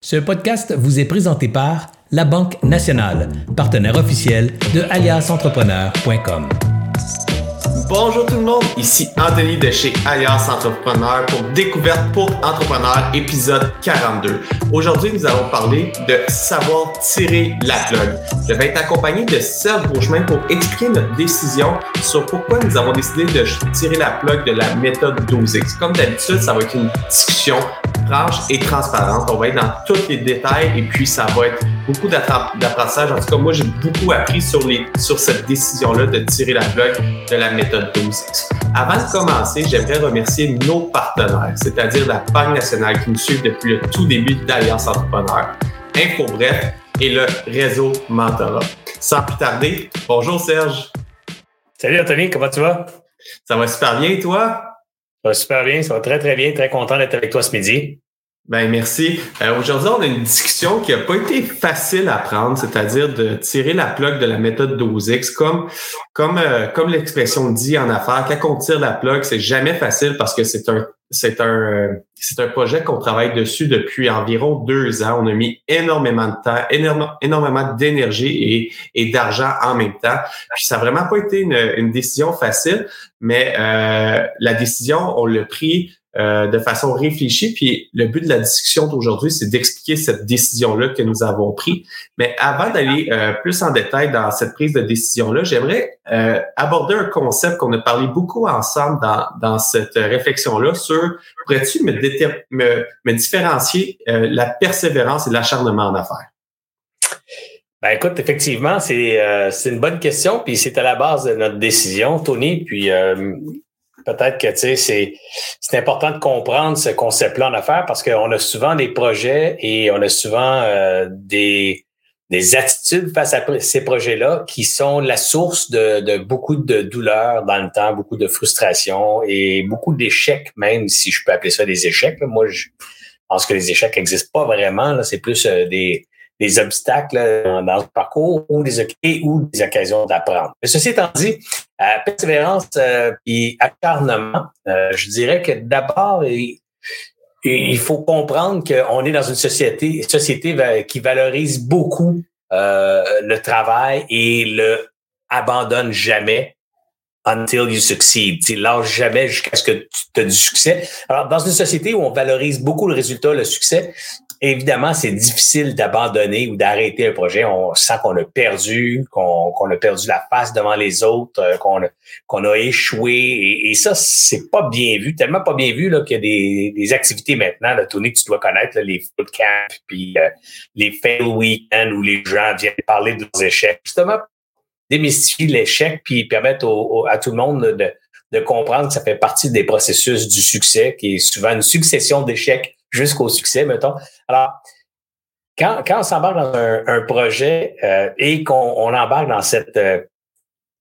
Ce podcast vous est présenté par La Banque Nationale, partenaire officiel de aliasentrepreneur.com. Bonjour tout le monde, ici Anthony de chez Alias Entrepreneur pour Découverte pour Entrepreneurs, épisode 42. Aujourd'hui, nous allons parler de savoir tirer la plug. Je vais être accompagné de Serge Beauchemin pour expliquer notre décision sur pourquoi nous avons décidé de tirer la plug de la méthode 12X. Comme d'habitude, ça va être une discussion franche et transparente. On va être dans tous les détails et puis ça va être beaucoup d'apprentissage. En tout cas, moi, j'ai beaucoup appris sur, les, sur cette décision-là de tirer la plug de la méthode 12X. Avant de commencer, j'aimerais remercier nos partenaires, c'est-à-dire la Banque nationale qui nous suit depuis le tout début d'Alliance Entrepreneur, InfoBref et le réseau Mentorat. Sans plus tarder, bonjour Serge. Salut Anthony, comment tu vas? Ça va super bien, toi? Super bien, ça va très très bien, très content d'être avec toi ce midi. Ben merci. Euh, aujourd'hui, on a une discussion qui n'a pas été facile à prendre, c'est-à-dire de tirer la plug de la méthode 12X. Comme, comme, euh, comme l'expression dit en affaires, quand on tire la plug, c'est jamais facile parce que c'est un c'est un euh, c'est un projet qu'on travaille dessus depuis environ deux ans. On a mis énormément de temps, énormément, d'énergie et, d'argent en même temps. Puis ça n'a vraiment pas été une, une décision facile, mais la décision, on l'a pris euh, de façon réfléchie. Puis le but de la discussion d'aujourd'hui, c'est d'expliquer cette décision-là que nous avons prise. Mais avant d'aller euh, plus en détail dans cette prise de décision-là, j'aimerais euh, aborder un concept qu'on a parlé beaucoup ensemble dans, dans cette réflexion-là sur pourrais-tu me, me, me, différencier la persévérance et l'acharnement en affaires? Ben écoute, effectivement, c'est c'est une bonne question, puis c'est à la base de notre décision, Tony. Puis peut-être que sais, c'est important de comprendre ce concept-là en affaires parce qu'on a souvent des projets et on a souvent euh, des, des attitudes face à ces projets-là qui sont la source de, de beaucoup de douleurs dans le temps, beaucoup de frustration et beaucoup d'échecs, même si je peux appeler ça des échecs. Moi, je pense que les échecs n'existent pas vraiment. C'est plus euh, des des obstacles dans, le parcours ou des, occasions d'apprendre. Mais ceci étant dit, euh, persévérance euh, et acharnement, euh, je dirais que d'abord, il, faut comprendre qu'on est dans une société, société qui valorise beaucoup euh, le travail et le abandonne jamais until you succeed. Tu lâche jamais jusqu'à ce que tu aies du succès. Alors, dans une société où on valorise beaucoup le résultat, le succès, évidemment, c'est difficile d'abandonner ou d'arrêter un projet. On sent qu'on a perdu, qu'on a perdu la face devant les autres, euh, qu'on a, échoué. Et, ça, c'est pas bien vu, tellement pas bien vu là, qu'il y a des, activités maintenant, là, Tony, que tu dois connaître, les camps, puis euh, les fail weekends où les gens viennent parler de leurs échecs. Justement, démystifier l'échec puis permettre à tout le monde de, de comprendre que ça fait partie des processus du succès, qui est souvent une succession d'échecs jusqu'au succès, mettons. Alors, quand, quand on s'embarque dans un, projet euh, et qu'on embarque dans cette, euh,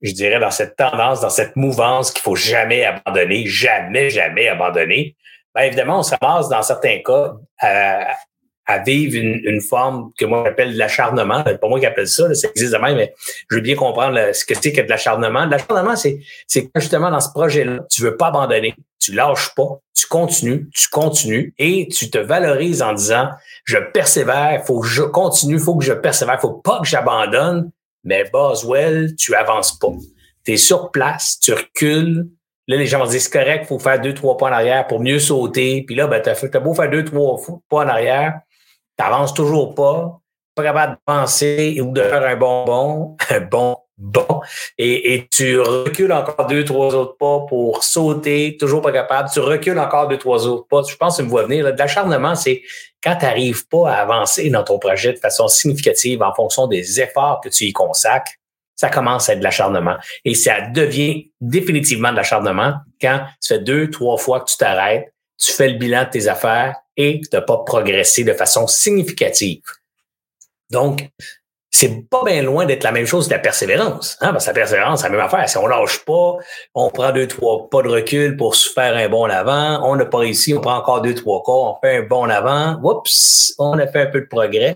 je dirais, dans cette tendance, dans cette mouvance qu'il faut jamais abandonner, jamais, jamais abandonner, bien évidemment, on se ramasse dans certains cas à, à vivre une, une, forme que moi j'appelle de l'acharnement. C'est pas moi qui appelle ça, ça existe de même, mais je veux bien comprendre ce que c'est que de l'acharnement. L'acharnement, c'est, c'est justement dans ce projet-là, tu veux pas abandonner, tu lâches pas, tu continues, tu continues et tu te valorises en disant je persévère, faut que je continue, faut que je persévère, faut pas que j'abandonne, mais Boswell, tu avances pas. Tu es sur place, tu recules, Là, les gens vont dire, c'est correct, faut faire deux, trois pas en arrière pour mieux sauter. Puis là, ben, t'as, as beau faire deux, trois pas en arrière, t'avances toujours pas, pas capable de penser ou de faire un bonbon, un bon bon, et, tu recules encore deux, trois autres pas pour sauter, toujours pas capable, tu recules encore deux, trois autres pas. Je pense que tu me vois venir. L'acharnement, c'est quand tu n'arrives pas à avancer dans ton projet de façon significative en fonction des efforts que tu y consacres, ça commence à être de l'acharnement. Et ça devient définitivement de l'acharnement quand tu fais deux, trois fois que tu t'arrêtes, tu fais le bilan de tes affaires et tu n'as pas progressé de façon significative. Donc, c'est pas bien loin d'être la même chose que la persévérance. Hein? Parce que la persévérance, c'est la même affaire. Si on lâche pas, on prend deux, trois pas de recul pour se faire un bon avant. On n'a pas réussi, on prend encore deux, trois cas, on fait un bon avant. Oups, on a fait un peu de progrès.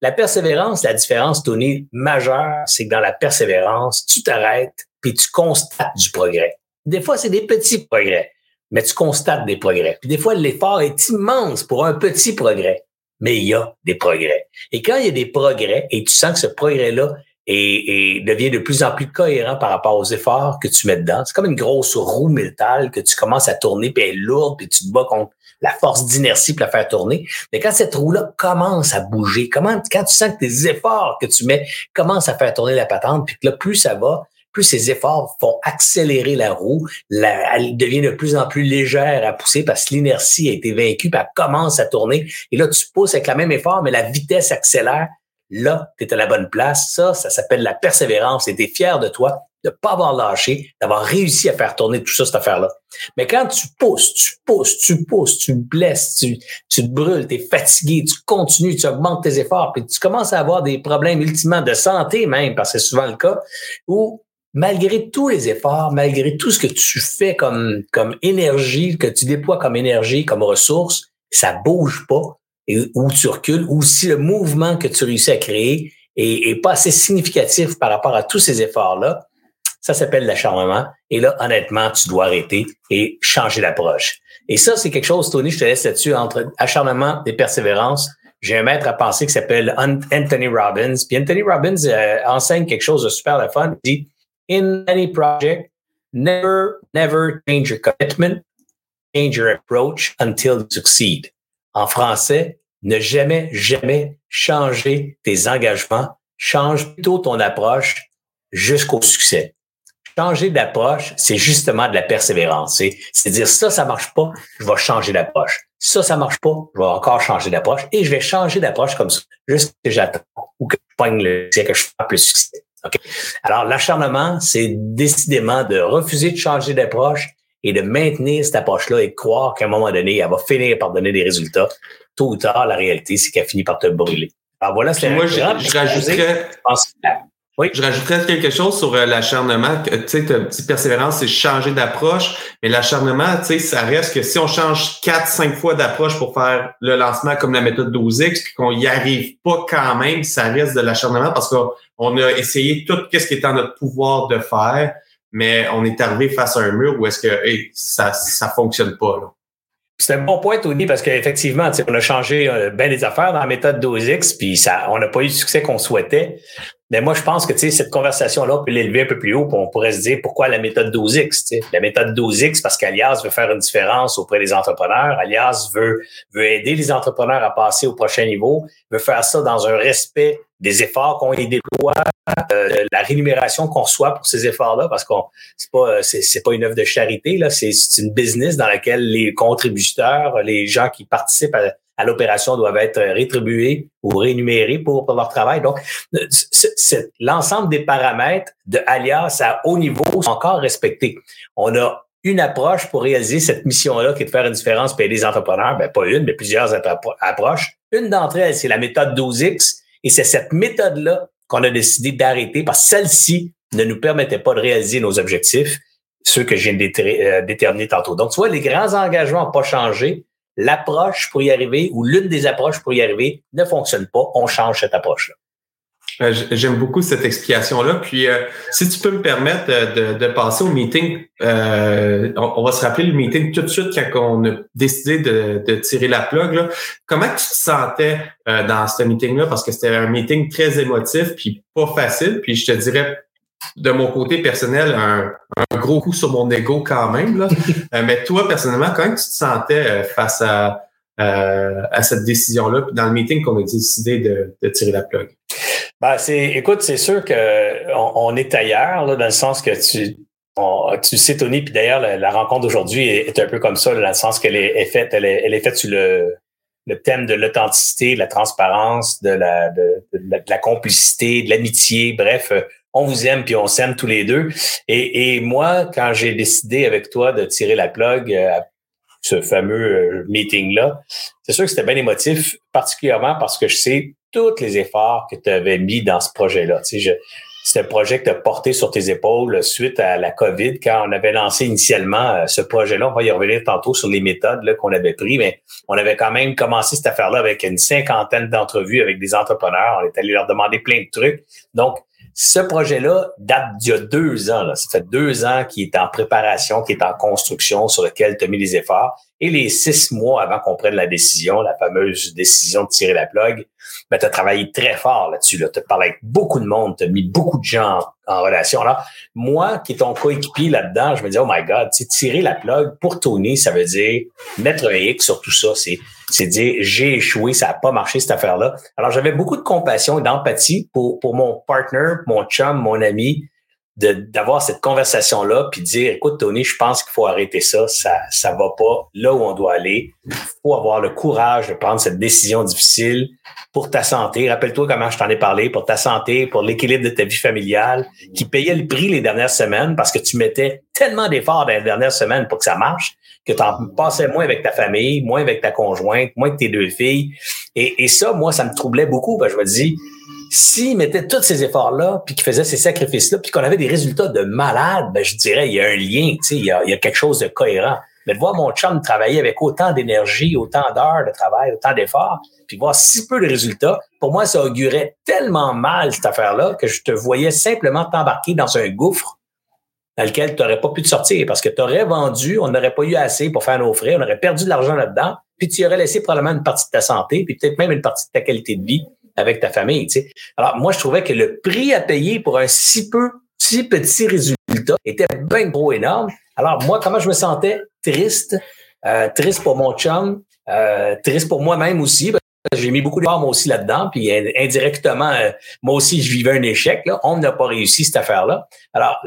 La persévérance, la différence, Tony, majeure, c'est que dans la persévérance, tu t'arrêtes puis tu constates du progrès. Des fois, c'est des petits progrès mais tu constates des progrès. Puis des fois, l'effort est immense pour un petit progrès. mais il y a des progrès. Et quand il y a des progrès et tu sens que ce progrès-là et, devient de plus en plus cohérent par rapport aux efforts que tu mets dedans. C'est comme une grosse roue métal que tu commences à tourner, puis elle est lourde, puis tu te bats contre la force d'inertie pour la faire tourner. Mais quand cette roue-là commence à bouger, comment, quand tu sens que tes efforts que tu mets commencent à faire tourner la patente, puis que là, plus ça va, plus ces efforts font accélérer la roue, elle devient de plus en plus légère à pousser parce que l'inertie a été vaincue, puis elle commence à tourner. Et là, tu pousses avec la même effort, mais la vitesse accélère là, tu es à la bonne place. Ça, ça s'appelle la persévérance et tu es fier de toi de pas avoir lâché, d'avoir réussi à faire tourner tout ça, cette affaire-là. Mais quand tu pousses, tu pousses, tu pousses, tu blesses, tu, tu te brûles, tu es fatigué, tu continues, tu augmentes tes efforts, puis tu commences à avoir des problèmes ultimement de santé même, parce que c'est souvent le cas, où malgré tous les efforts, malgré tout ce que tu fais comme, comme énergie, que tu déploies comme énergie, comme ressource, ça bouge pas, où tu recules, ou si le mouvement que tu réussis à créer est, pas assez significatif par rapport à tous ces efforts-là, ça s'appelle l'acharnement. Et là, honnêtement, tu dois arrêter et changer d'approche. Et ça, c'est quelque chose, Tony, je te laisse là-dessus, entre acharnement et persévérance. J'ai un maître à penser qui s'appelle Anthony Robbins. Puis Anthony Robbins euh, enseigne quelque chose de super le fun. Il dit, in any project, never, never change your commitment, change your approach until you succeed. En français, ne jamais, jamais changer tes engagements. Change plutôt ton approche jusqu'au succès. Changer d'approche, c'est justement de la persévérance. C'est dire ça, ça marche pas, je vais changer d'approche. Ça, ça marche pas, je vais encore changer d'approche et je vais changer d'approche comme ça, juste que j'attends ou que je pogne le que je fasse le succès. Alors, l'acharnement, c'est décidément de refuser de changer d'approche et de maintenir cette approche-là et de croire qu'à un moment donné, elle va finir par donner des résultats. Tôt ou tard, la réalité, c'est qu'elle finit par te brûler. Alors voilà, c'est Moi, je, rajouterais, oui. je rajouterais quelque chose sur euh, l'acharnement. Tu sais, ta petite persévérance, c'est changer d'approche. Mais l'acharnement, tu sais, ça reste que si on change quatre, cinq fois d'approche pour faire le lancement comme la méthode 12X, puis qu'on y arrive pas quand même, ça reste de l'acharnement parce qu'on a essayé tout ce qui est en notre pouvoir de faire mais on est arrivé face à un mur où est-ce que ça ça fonctionne pas. C'est un bon point, Tony, parce qu'effectivement, on a changé euh, bien des affaires dans la méthode 12X, puis ça, on n'a pas eu le succès qu'on souhaitait. Mais moi, je pense que cette conversation-là, on peut l'élever un peu plus haut, puis on pourrait se dire pourquoi la méthode 12X. La méthode 12X, parce qu'Alias veut faire une différence auprès des entrepreneurs. Alias veut, veut aider les entrepreneurs à passer au prochain niveau, veut faire ça dans un respect des efforts qu'on y déploie, euh, la rémunération qu'on reçoit pour ces efforts-là, parce qu'on c'est pas c'est, pas une œuvre de charité là, c'est, une business dans laquelle les contributeurs, les gens qui participent à, l'opération doivent être rétribués ou rémunérés pour, leur travail. Donc, c'est, l'ensemble des paramètres de Alias à haut niveau sont encore respectés. On a une approche pour réaliser cette mission-là qui est de faire une différence pour les entrepreneurs. Ben, pas une, mais plusieurs approches. Une d'entre elles, c'est la méthode 12X. Et c'est cette méthode-là qu'on a décidé d'arrêter parce que celle-ci ne nous permettait pas de réaliser nos objectifs, ceux que de euh, déterminer tantôt. Donc, tu vois, les grands engagements n'ont pas changé. L'approche pour y arriver ou l'une des approches pour y arriver ne fonctionne pas. On change cette approche-là. Euh, j'aime beaucoup cette explication-là. Puis, euh, si tu peux me permettre de, passer au meeting, euh, on, va se rappeler le meeting tout de suite quand on a décidé de, tirer la plug. Comment tu te sentais dans ce meeting-là? Parce que c'était un meeting très émotif, puis pas facile. Puis, je te dirais, de mon côté personnel, un, gros coup sur mon ego quand même. Là. mais toi, personnellement, comment tu te sentais face à, à cette décision-là, dans le meeting qu'on a décidé de tirer la plug? Ben, c'est, écoute, c'est sûr que on, est ailleurs, là, dans le sens que tu, tu sais, Tony, puis d'ailleurs, la, rencontre d'aujourd'hui est, un peu comme ça, dans le sens qu'elle est, faite, elle est, elle est faite sur le, le thème de l'authenticité, de la transparence, de la, de, la, complicité, de l'amitié, bref, on vous aime puis on s'aime tous les deux. Et, et moi, quand j'ai décidé avec toi de tirer la plug euh, à ce fameux euh, meeting-là, c'est sûr que c'était bien émotif, particulièrement parce que je sais tous les efforts que tu avais mis dans ce projet-là. Tu sais, c'est un projet que tu as porté sur tes épaules suite à la COVID, quand on avait lancé initialement euh, ce projet-là. On va y revenir tantôt sur les méthodes qu'on avait prises, mais on avait quand même commencé cette affaire-là avec une cinquantaine d'entrevues avec des entrepreneurs. On est allé leur demander plein de trucs. Donc, ce projet-là date d'il y a deux ans. Là. Ça fait deux ans qu'il est en préparation, qu'il est en construction, sur lequel tu as mis les efforts. Et les six mois avant qu'on prenne la décision, la fameuse décision de tirer la plug, ben, tu as travaillé très fort là-dessus. Là. Tu as parlé avec beaucoup de monde, tu as mis beaucoup de gens en, relation. Là, moi, qui est ton coéquipier là-dedans, je me dis, oh my God, tirer la plug pour Tony, ça veut dire mettre un X sur tout ça. C'est, c'est dire, j'ai échoué, ça n'a pas marché cette affaire-là. Alors, j'avais beaucoup de compassion et d'empathie pour, pour mon partner, mon chum, mon ami, d'avoir cette conversation là puis dire écoute Tony je pense qu'il faut arrêter ça ça ça va pas là où on doit aller. Il faut avoir le courage de prendre cette décision difficile pour ta santé. Rappelle-toi comment je t'en ai parlé pour ta santé pour l'équilibre de ta vie familiale qui payait le prix les dernières semaines parce que tu mettais tellement d'efforts dans les dernières semaines pour que ça marche que tu en passais moins avec ta famille moins avec ta conjointe moins avec tes deux filles. Et, et ça moi ça me troublait beaucoup que je me dis s'il mettait tous ces efforts-là, puis qu'il faisait ces sacrifices-là, puis qu'on avait des résultats de malade, ben, je dirais, il y a un lien, il y a, quelque chose de cohérent. Mais de voir mon chum travailler avec autant d'énergie, autant d'heures de travail, autant d'efforts, puis voir si peu de résultats, pour moi, ça augurait tellement mal, cette affaire-là, que je te voyais simplement t'embarquer dans un gouffre dans lequel tu n'aurais pas pu te sortir parce que tu aurais vendu, on n'aurait pas eu assez pour faire nos frais, on aurait perdu de l'argent là-dedans, puis tu aurais laissé probablement une partie de ta santé, puis peut-être même une partie de ta qualité de vie avec ta famille. Tu sais. Alors, moi, je trouvais que le prix à payer pour un si peu, si petit résultat était bien trop énorme. Alors, moi, comment je me sentais? Triste. Euh, triste pour mon chum. Euh, triste pour moi-même aussi. J'ai mis beaucoup d'efforts moi aussi là-dedans, puis indirectement, euh, moi aussi, je vivais un échec. Là. On n'a pas réussi cette affaire-là. Alors,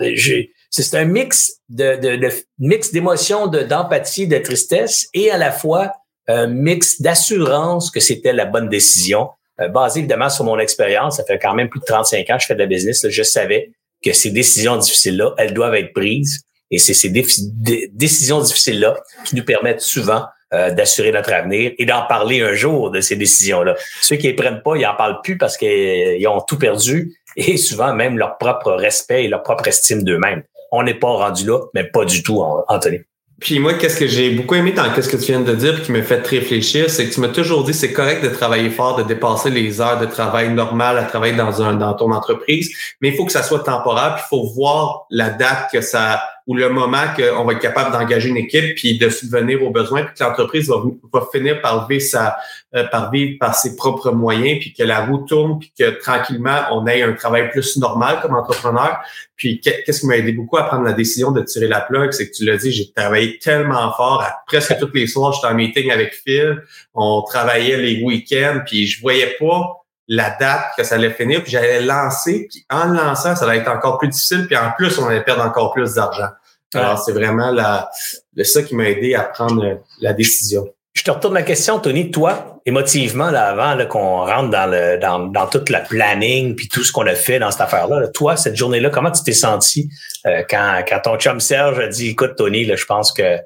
c'est un mix de, de, de mix d'émotions, d'empathie, de, tristesse, et à la fois un mix d'assurance que c'était la bonne décision. Euh, basé évidemment sur mon expérience, ça fait quand même plus de 35 ans que je fais de la business, je savais que ces décisions difficiles-là, elles doivent être prises. Et c'est ces décisions difficiles-là qui nous permettent souvent euh, d'assurer notre avenir et d'en parler un jour de ces décisions-là. Ceux qui les prennent pas, ils en parlent plus parce qu'ils ont tout perdu et souvent même leur propre respect et leur propre estime d'eux-mêmes. On n'est pas rendu là, mais pas du tout, Anthony. Puis moi, qu'est-ce que j'ai beaucoup aimé dans ce que tu viens de dire qui me fait réfléchir, c'est que tu m'as toujours dit c'est correct de travailler fort, de dépasser les heures de travail normales à travailler dans un dans ton entreprise, mais il faut que ça soit temporaire, puis il faut voir la date que ça ou le moment qu'on va être capable d'engager une équipe puis de subvenir aux besoins, puis que l'entreprise va, va, finir par vivre sa, euh, par vivre par ses propres moyens, puis que la roue tourne, puis que tranquillement on ait un travail plus normal comme entrepreneur. Puis qu'est-ce qui m'a aidé beaucoup à prendre la décision de tirer la plug, c'est que tu l'as dit, j'ai travaillé tellement fort, à, presque tous les soirs, j'étais en meeting avec Phil, on travaillait les week-ends, puis je voyais pas la date que ça allait finir, puis j'allais lancer, puis en lançant, ça allait être encore plus difficile, puis en plus, on allait perdre encore plus d'argent. Alors, c'est vraiment la, le, ça qui m'a aidé à prendre la décision. Je te retourne la question, Tony. Toi, émotivement, là, avant qu'on rentre dans le dans, dans toute la planning puis tout ce qu'on a fait dans cette affaire-là, toi, cette journée-là, comment tu t'es senti euh, quand, quand ton chum Serge a dit Écoute, Tony, là, je pense que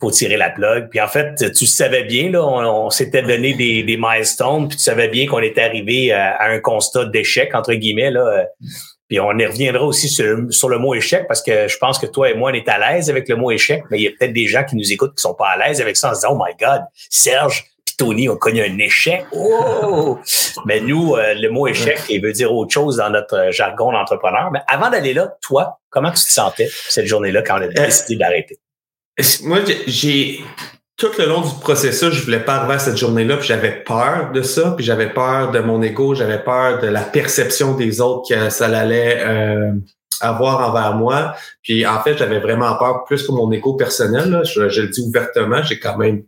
faut tirer la plug. Puis en fait, tu savais bien, là, on, s'était donné des, des milestones, puis tu savais bien qu'on était arrivé à, à un constat d'échec, entre guillemets, là, euh, puis on y reviendra aussi sur, le mot échec parce que je pense que toi et moi, on est à l'aise avec le mot échec, mais il y a peut-être des gens qui nous écoutent qui sont pas à l'aise avec ça en se disant, oh my God, Serge Tony ont connu un échec. Oh! mais nous, euh, le mot échec, il veut dire autre chose dans notre jargon d'entrepreneur. Mais avant d'aller là, toi, comment tu te sentais cette journée-là quand on a euh, décidé d'arrêter? Moi, j'ai tout le long du processus, je voulais pas arriver à cette journée-là, puis j'avais peur de ça, puis j'avais peur de mon ego, j'avais peur de la perception des autres que ça allait euh, avoir envers moi. Puis en fait, j'avais vraiment peur plus que mon ego personnel. Je, le dis ouvertement, j'ai quand même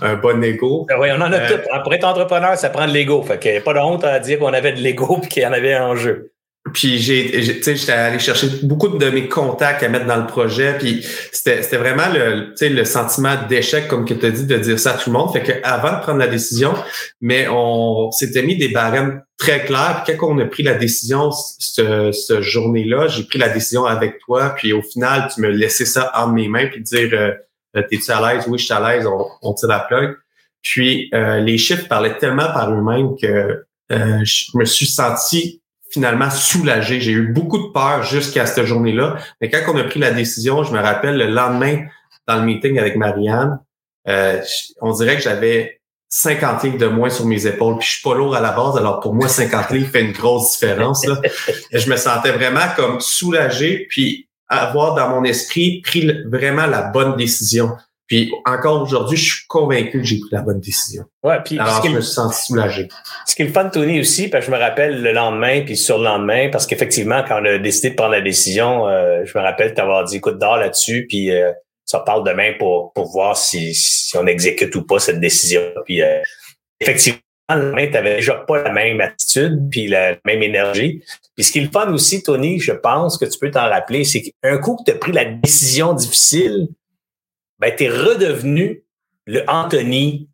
un bon ego. Ben oui, on en a euh, tout. Pour être entrepreneur, ça prend de l'ego. Fait qu'il n'y a pas de honte à dire qu'on avait de l'ego et qu'il y en avait en jeu. Puis j'ai, j'étais allé chercher beaucoup de mes contacts à mettre dans le projet. Puis c'était, c'était vraiment le, le sentiment d'échec, comme que tu as dit, de dire ça à tout le monde. Fait que avant de prendre la décision, mais on s'était mis des barèmes très clairs. Puis quand on a pris la décision ce, ce journée-là, j'ai pris la décision avec toi. Puis au final, tu me laissais ça en mes mains puis dire euh, T'es-tu à l'aise? Oui, je suis à l'aise, on, on tire la plug. Puis euh, les chiffres parlaient tellement par eux-mêmes que euh, je me suis senti finalement soulagé. J'ai eu beaucoup de peur jusqu'à cette journée-là. Mais quand on a pris la décision, je me rappelle le lendemain dans le meeting avec Marianne, euh, on dirait que j'avais 50 livres de moins sur mes épaules. Puis je suis pas lourd à la base, alors pour moi, 50 livres fait une grosse différence. Là. je me sentais vraiment comme soulagé, puis avoir dans mon esprit pris vraiment la bonne décision. Puis encore aujourd'hui, je suis convaincu que j'ai pris la bonne décision. Ouais, puis Alors, je me suis senti soulagé. Ce qui est le fun, Tony, aussi, parce que je me rappelle le lendemain, puis sur le lendemain, parce qu'effectivement, quand on a décidé de prendre la décision, euh, je me rappelle t'avoir dit, écoute, dors là-dessus, puis euh, ça parle demain pour, pour voir si, si on exécute ou pas cette décision. Puis euh, effectivement, le lendemain, tu n'avais déjà pas la même attitude, puis la même énergie. Puis ce qui est le fun aussi, Tony, je pense que tu peux t'en rappeler, c'est qu'un coup que tu as pris la décision difficile, ben, tu es redevenu le Anthony,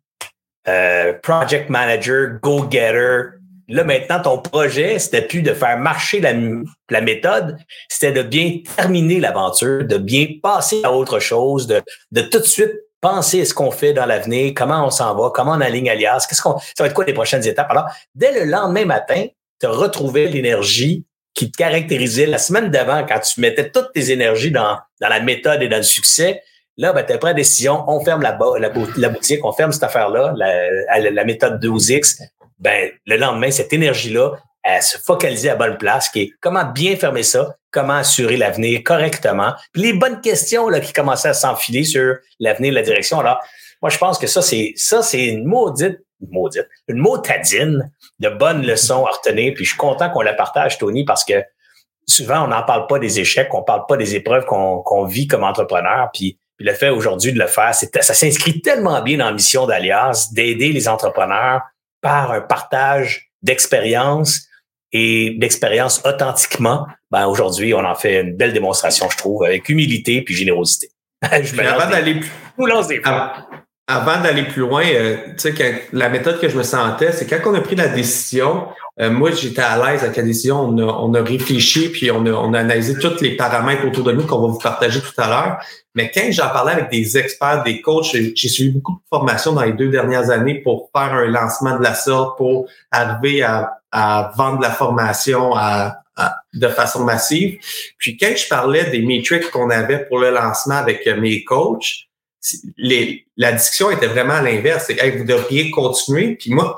euh, project manager, go-getter. Là, maintenant, ton projet, c'était plus de faire marcher la, méthode, c'était de bien terminer l'aventure, de bien passer à autre chose, de, de tout de suite penser à ce qu'on fait dans l'avenir, comment on s'en va, comment on aligne alias, qu'est-ce qu'on, ça va être quoi les prochaines étapes? Alors, dès le lendemain matin, tu as retrouvé l'énergie qui te caractérisait la semaine d'avant quand tu mettais toutes tes énergies dans, dans la méthode et dans le succès. Là, ben, tu pris la décision, on ferme la, la, la, boutique, on ferme cette affaire-là, la, la, méthode 12X. Ben, le lendemain, cette énergie-là, elle se focaliser à bonne place, qui est comment bien fermer ça, comment assurer l'avenir correctement. Puis les bonnes questions là, qui commençaient à s'enfiler sur l'avenir, la direction. Alors, moi, je pense que ça, c'est ça, c'est une maudite, une maudite, une motadine de bonnes leçons à retenir. Puis je suis content qu'on la partage, Tony, parce que souvent, on n'en parle pas des échecs, on parle pas des épreuves qu'on vit comme entrepreneur. Puis puis le fait aujourd'hui de le faire, c'est, ça s'inscrit tellement bien dans la mission d'Alias d'aider les entrepreneurs par un partage d'expérience et d'expérience authentiquement. Ben aujourd'hui, on en fait une belle démonstration, je trouve, avec humilité puis générosité. je avant d'aller plus, avant d'aller plus loin, euh, tu sais, la méthode que je me sentais, c'est quand on a pris la décision, euh, moi, j'étais à l'aise avec la décision. On a, on a réfléchi, puis on a, on a analysé tous les paramètres autour de nous qu'on va vous partager tout à l'heure. Mais quand j'en parlais avec des experts, des coachs, j'ai suivi beaucoup de formations dans les deux dernières années pour faire un lancement de la sorte, pour arriver à, à vendre la formation à, de façon massive. Puis quand je parlais des métriques qu'on avait pour le lancement avec mes coachs, les, la discussion était vraiment à l'inverse. C'est hey, vous devriez continuer. Puis moi,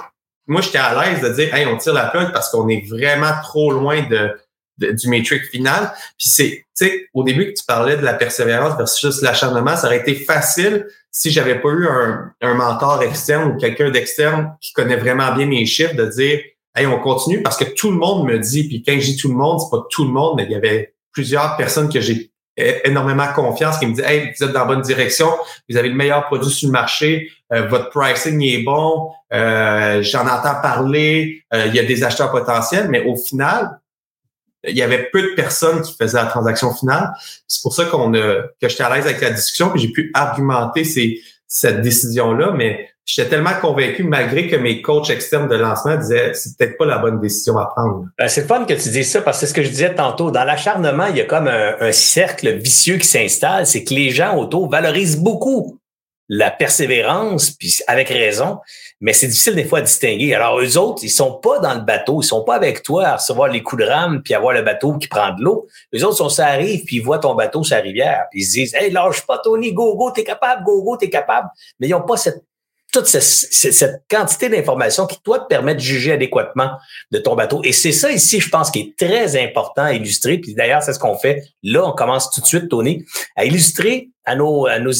moi, j'étais à l'aise de dire, hey, on tire la plug parce qu'on est vraiment trop loin de, du métrique final. Puis c'est, tu sais, au début que tu parlais de la persévérance versus l'acharnement, ça aurait été facile si j'avais pas eu un, un mentor externe ou quelqu'un d'externe qui connaît vraiment bien mes chiffres, de dire, hey, on continue parce que tout le monde me dit, puis quand je dis tout le monde, c'est pas tout le monde, mais il y avait plusieurs personnes que j'ai énormément confiance, qui me dit Hey, vous êtes dans la bonne direction, vous avez le meilleur produit sur le marché, euh, votre pricing est bon, euh, j'en entends parler, euh, il y a des acheteurs potentiels, mais au final, il y avait peu de personnes qui faisaient la transaction finale. C'est pour ça qu'on que j'étais à l'aise avec la discussion, que j'ai pu argumenter ces, cette décision-là, mais j'étais tellement convaincu, malgré que mes coachs externes de lancement disaient c'est peut-être pas la bonne décision à prendre. Ben, c'est fun que tu dises ça parce que c'est ce que je disais tantôt. Dans l'acharnement, il y a comme un, cercle vicieux qui s'installe. C'est que les gens autour valorisent beaucoup la persévérance, puis avec raison, mais c'est difficile des fois à distinguer. Alors, eux autres, ils sont pas dans le bateau, ils sont pas avec toi à recevoir les coups de rame puis avoir le bateau qui prend de l'eau. Eux autres, sont, ça arrive, puis ils voient ton bateau sur la rivière, puis ils se disent Hey, lâche pas, Tony, go, go, t'es capable, go, go, t'es capable. Mais ils ont pas cette toute cette, quantité d'informations qui, toi, te permet de juger adéquatement de ton bateau. Et c'est ça ici, je pense, qui est très important à illustrer. Puis d'ailleurs, c'est ce qu'on fait. Là, on commence tout de suite, Tony, à illustrer à nos, à nos,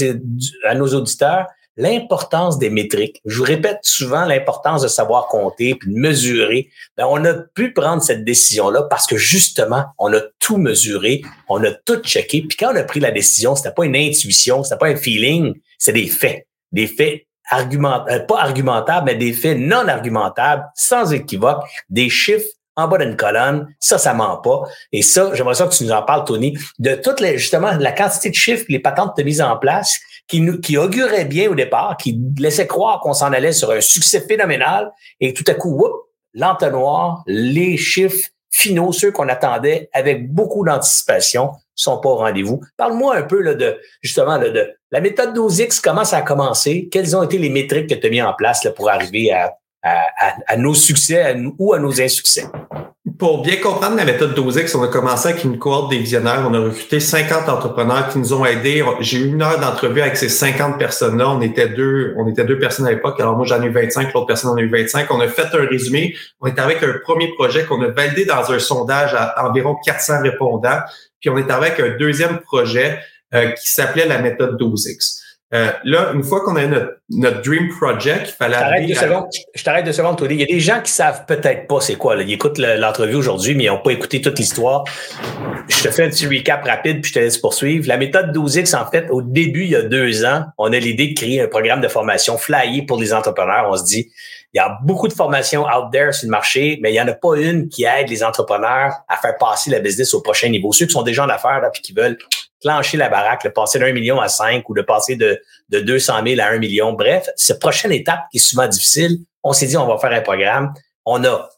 à nos auditeurs l'importance des métriques. Je vous répète souvent l'importance de savoir compter puis de mesurer. Ben, on a pu prendre cette décision-là parce que justement, on a tout mesuré, on a tout checké. Puis quand on a pris la décision, c'était pas une intuition, c'était pas un feeling, c'est des faits. Des faits argument, euh, pas argumentables, mais des faits non argumentables, sans équivoque, des chiffres en bas d'une colonne, ça, ça ment pas. Et ça, j'aimerais ça que tu nous en parles, Tony, de toute les, justement la quantité de chiffres, les patentes de mise en place qui nous, qui auguraient bien au départ, qui laissaient croire qu'on s'en allait sur un succès phénoménal, et tout à coup, l'entonnoir, les chiffres finaux, ceux qu'on attendait avec beaucoup d'anticipation, sont pas au rendez-vous. Parle-moi un peu là, de justement là, de la méthode 12X, comment ça a commencé? Quelles ont été les métriques que tu as mis en place là, pour arriver à, à, à, nos succès ou à nos insuccès? Pour bien comprendre la méthode 12X, on a commencé avec une cohorte des visionnaires. On a recruté 50 entrepreneurs qui nous ont aidés. J'ai eu une heure d'entrevue avec ces 50 personnes-là. On était deux, on était deux personnes à l'époque. Alors moi, j'en ai eu 25, l'autre personne en a eu 25. On a fait un résumé. On était avec un premier projet qu'on a validé dans un sondage à environ 400 répondants. Puis on est avec un deuxième projet euh, qui s'appelait la méthode 12X. Euh, là, une fois qu'on a notre, notre Dream Project, il fallait... Arrête deux secondes. Je t'arrête deux secondes, Tony. Il y a des gens qui savent peut-être pas c'est quoi. Là. Ils écoutent l'entrevue aujourd'hui, mais ils n'ont pas écouté toute l'histoire. Je te fais un petit recap rapide, puis je te laisse poursuivre. La méthode 12X, en fait, au début, il y a deux ans, on a l'idée de créer un programme de formation flyé pour les entrepreneurs. On se dit, il y a beaucoup de formations out there sur le marché, mais il n'y en a pas une qui aide les entrepreneurs à faire passer la business au prochain niveau. Ceux qui sont déjà en affaires, là, puis qui veulent clencher la baraque, le passer d'un million à cinq ou le passer de, de 200 000 à un million. Bref, cette prochaine étape qui est souvent difficile, on s'est dit, on va faire un programme. On a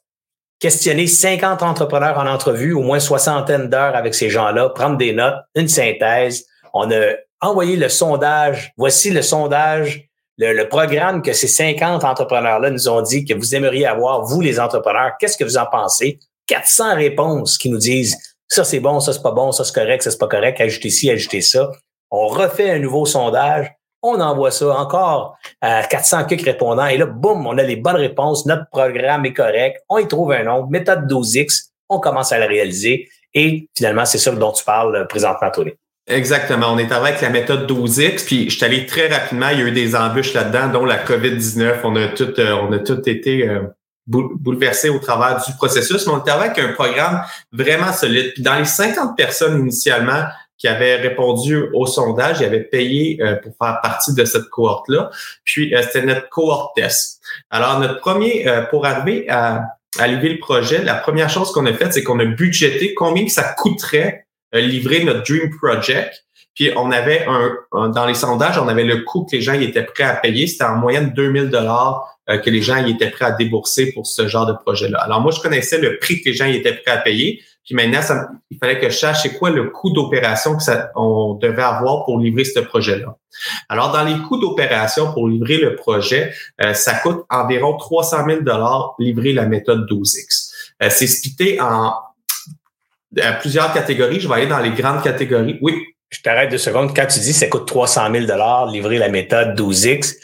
questionné 50 entrepreneurs en entrevue, au moins soixantaine d'heures avec ces gens-là, prendre des notes, une synthèse. On a envoyé le sondage. Voici le sondage, le, le programme que ces 50 entrepreneurs-là nous ont dit que vous aimeriez avoir, vous les entrepreneurs. Qu'est-ce que vous en pensez? 400 réponses qui nous disent ça c'est bon, ça c'est pas bon, ça c'est correct, ça c'est pas correct, ajoutez ci, ajoutez ça. On refait un nouveau sondage, on envoie ça encore à 400 quelques répondants et là, boum, on a les bonnes réponses, notre programme est correct, on y trouve un nom, méthode 12X, on commence à la réaliser et finalement, c'est ça dont tu parles euh, présentement, Tony. Exactement. On est avec la méthode 12X, puis je suis allé très rapidement. Il y a eu des embûches là-dedans, dont la COVID-19. On a tout, euh, on a tout été euh, bouleversé au travers du processus, mais on était avec un programme vraiment solide. Puis dans les 50 personnes initialement qui avaient répondu au sondage, ils avaient payé euh, pour faire partie de cette cohorte-là. Puis euh, c'était notre cohorte test. Alors notre premier, euh, pour arriver à, à le projet, la première chose qu'on a faite, c'est qu'on a budgété combien que ça coûterait livrer notre Dream Project. Puis on avait un, dans les sondages, on avait le coût que les gens étaient prêts à payer. C'était en moyenne 2000 dollars euh, que les gens y étaient prêts à débourser pour ce genre de projet-là. Alors moi, je connaissais le prix que les gens y étaient prêts à payer. Puis maintenant, il fallait que je sache c'est quoi le coût d'opération que ça, on devait avoir pour livrer ce projet-là. Alors, dans les coûts d'opération pour livrer le projet, euh, ça coûte environ 300 000 dollars livrer la méthode 12X. Euh, c'est splitté en plusieurs catégories. Je vais aller dans les grandes catégories. Oui. Je t'arrête deux secondes. Quand tu dis ça coûte 300 000 dollars livrer la méthode 12X,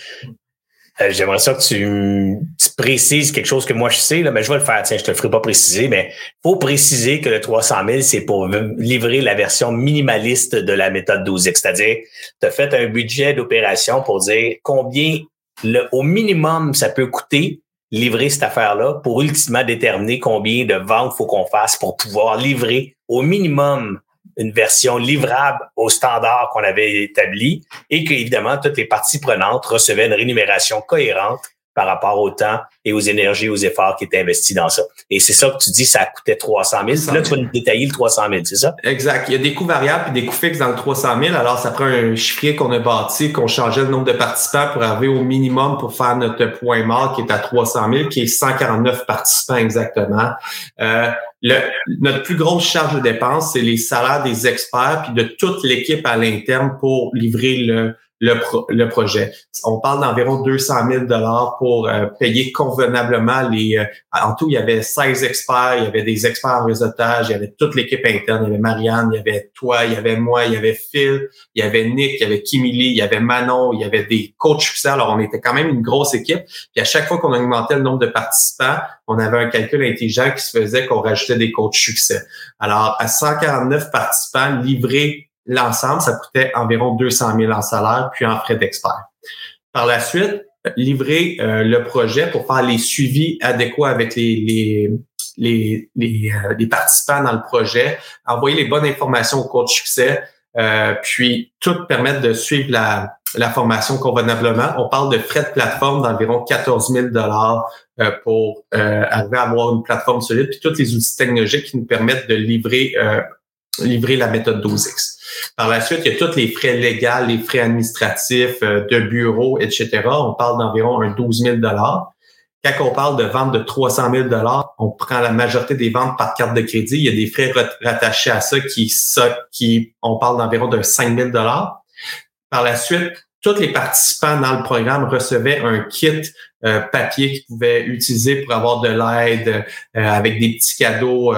euh, j'aimerais ça que tu, précises quelque chose que moi je sais, là, mais je vais le faire. Tiens, je te le ferai pas préciser, mais faut préciser que le 300 000, c'est pour livrer la version minimaliste de la méthode 12X. C'est-à-dire, tu as fait un budget d'opération pour dire combien, le, au minimum, ça peut coûter livrer cette affaire-là pour ultimement déterminer combien de ventes faut qu'on fasse pour pouvoir livrer au minimum une version livrable au standard qu'on avait établi et que, évidemment, toutes les parties prenantes recevaient une rémunération cohérente par rapport au temps et aux énergies, aux efforts qui étaient investis dans ça. Et c'est ça que tu dis, ça coûtait 300 000. Là, tu vas nous détailler le 300 000, c'est ça? Exact. Il y a des coûts variables et des coûts fixes dans le 300 000. Alors, ça prend un chiffrier qu'on a bâti, qu'on changeait le nombre de participants pour arriver au minimum pour faire notre point mort qui est à 300 000, qui est 149 participants exactement. Euh, le, notre plus grosse charge de dépense, c'est les salaires des experts puis de toute l'équipe à l'interne pour livrer le, le, le, projet. On parle d'environ 200 000 dollars pour euh, payer convenablement les. Euh, en tout, il y avait 16 experts, il y avait des experts en réseautage, il y avait toute l'équipe interne, il y avait Marianne, il y avait toi, il y avait moi, il y avait Phil, il y avait Nick, il y avait Kimili, il y avait Manon, il y avait des coachs succès. Alors, on était quand même une grosse équipe. Puis à chaque fois qu'on augmentait le nombre de participants, on avait un calcul intelligent qui se faisait qu'on rajoutait des coachs succès. Alors, à 149 participants livrés l'ensemble, ça coûtait environ 200 000 en salaire, puis en frais d'expert. Par la suite, livrer euh, le projet pour faire les suivis adéquats avec les, les, les, les, euh, participants dans le projet, envoyer les bonnes informations au coach succès, euh, puis tout permettre de suivre la, la formation convenablement. On parle de frais de plateforme d'environ 14 000 dollars pour arriver à avoir une plateforme solide, puis tous les outils technologiques qui nous permettent de livrer livrer la méthode 12X. Par la suite, il y a tous les frais légaux, les frais administratifs euh, de bureau, etc. On parle d'environ un 12 000 Quand on parle de vente de 300 000 on prend la majorité des ventes par carte de crédit. Il y a des frais rattachés à ça qui, ça, qui on parle d'environ de 5 000 Par la suite, tous les participants dans le programme recevaient un kit euh, papier qu'ils pouvaient utiliser pour avoir de l'aide euh, avec des petits cadeaux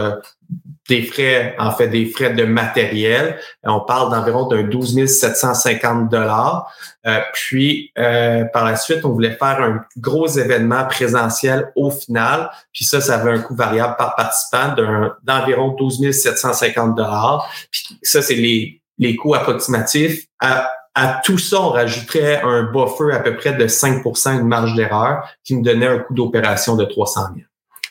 des frais, en fait, des frais de matériel. On parle d'environ d'un 12 750 dollars. Euh, puis, euh, par la suite, on voulait faire un gros événement présentiel au final. Puis ça, ça avait un coût variable par participant d'environ 12 750 dollars. Puis ça, c'est les, les coûts approximatifs. À, à tout ça, on rajouterait un buffer à peu près de 5% une marge d'erreur qui nous donnait un coût d'opération de 300 000.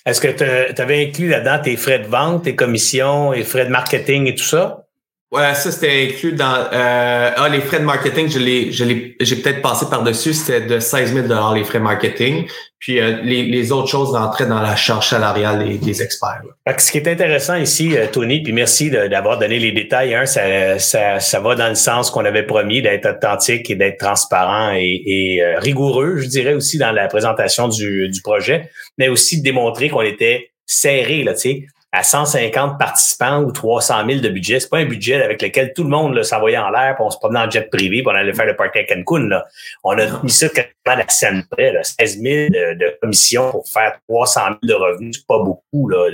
Est-ce que tu avais inclus là-dedans tes frais de vente, tes commissions et frais de marketing et tout ça? Ouais, ça c'était inclus dans euh, ah les frais de marketing, je l'ai je l'ai j'ai peut-être passé par dessus, c'était de 16 000 dollars les frais marketing, puis euh, les, les autres choses rentraient dans la charge salariale des, des experts. Ce qui est intéressant ici, euh, Tony, puis merci d'avoir donné les détails. Un, ça, ça, ça va dans le sens qu'on avait promis d'être authentique et d'être transparent et, et euh, rigoureux, je dirais aussi dans la présentation du, du projet, mais aussi de démontrer qu'on était serré là, tu sais à 150 participants ou 300 000 de budget. C'est pas un budget avec lequel tout le monde s'envoyait en l'air, puis on se promenait en jet privé, puis on allait faire le party à Cancun. Là. On a mis ça quasiment la scène près, là, 16 000 de, commissions pour faire 300 000 de revenus, c'est pas beaucoup. Là,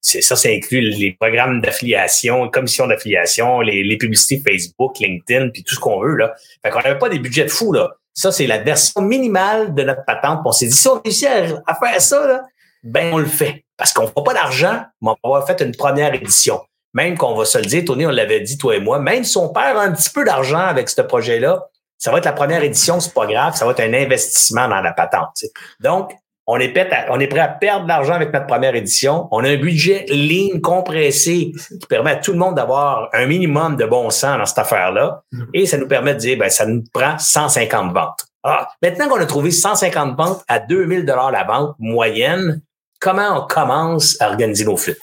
ça, ça inclut les programmes d'affiliation, commissions d'affiliation, les, publicités Facebook, LinkedIn, puis tout ce qu'on veut. Là. Fait qu'on n'avait pas des budgets de fou. Là. Ça, c'est la version minimale de notre patente. on s'est dit, si on réussit à, faire ça, là, ben on le fait. Parce qu'on ne fera pas d'argent, mais on va faire une première édition. Même qu'on va se le dire, Tony, on l'avait dit, toi et moi, même si on perd un petit peu d'argent avec ce projet-là, ça va être la première édition, c'est pas grave, ça va être un investissement dans la patente. Donc, on est, prêt à, on est prêt à perdre de l'argent avec notre première édition. On a un budget ligne compressé qui permet à tout le monde d'avoir un minimum de bon sens dans cette affaire-là. Mm-hmm. Et ça nous permet de dire, ben, ça nous prend 150 ventes. Ah, maintenant qu'on a trouvé 150 ventes à 2000 dollars la vente moyenne, comment on commence à organiser nos flûtes?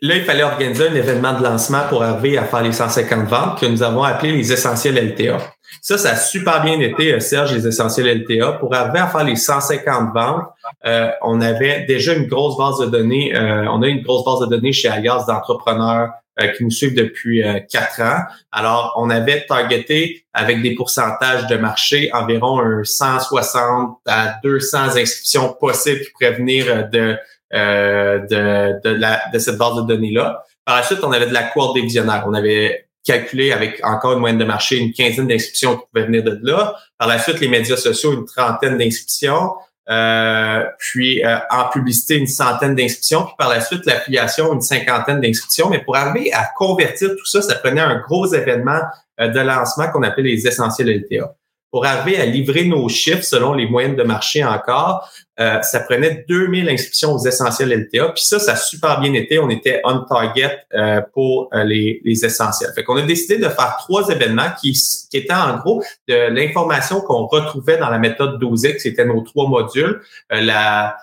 Là, il fallait organiser un événement de lancement pour arriver à faire les 150 ventes que nous avons appelé les essentiels LTA. Ça, ça a super bien été, euh, Serge, les essentiels LTA. Pour arriver à faire les 150 ventes, euh, on avait déjà une grosse base de données. Euh, on a une grosse base de données chez Alias d'entrepreneurs qui nous suivent depuis euh, quatre ans. Alors, on avait targeté avec des pourcentages de marché environ un 160 à 200 inscriptions possibles qui pourraient venir euh, de, de, de, la, de cette base de données-là. Par la suite, on avait de la cohorte des visionnaires. On avait calculé avec encore une moyenne de marché une quinzaine d'inscriptions qui pouvaient venir de là. Par la suite, les médias sociaux, une trentaine d'inscriptions. Euh, puis euh, en publicité une centaine d'inscriptions, puis par la suite l'affiliation une cinquantaine d'inscriptions. Mais pour arriver à convertir tout ça, ça prenait un gros événement euh, de lancement qu'on appelle les essentiels LTA pour arriver à livrer nos chiffres selon les moyennes de marché encore, euh, ça prenait 2000 inscriptions aux essentiels LTA. Puis ça, ça a super bien été. On était on target euh, pour euh, les, les essentiels. Fait qu'on a décidé de faire trois événements qui, qui étaient en gros de l'information qu'on retrouvait dans la méthode 12X. C'était nos trois modules. la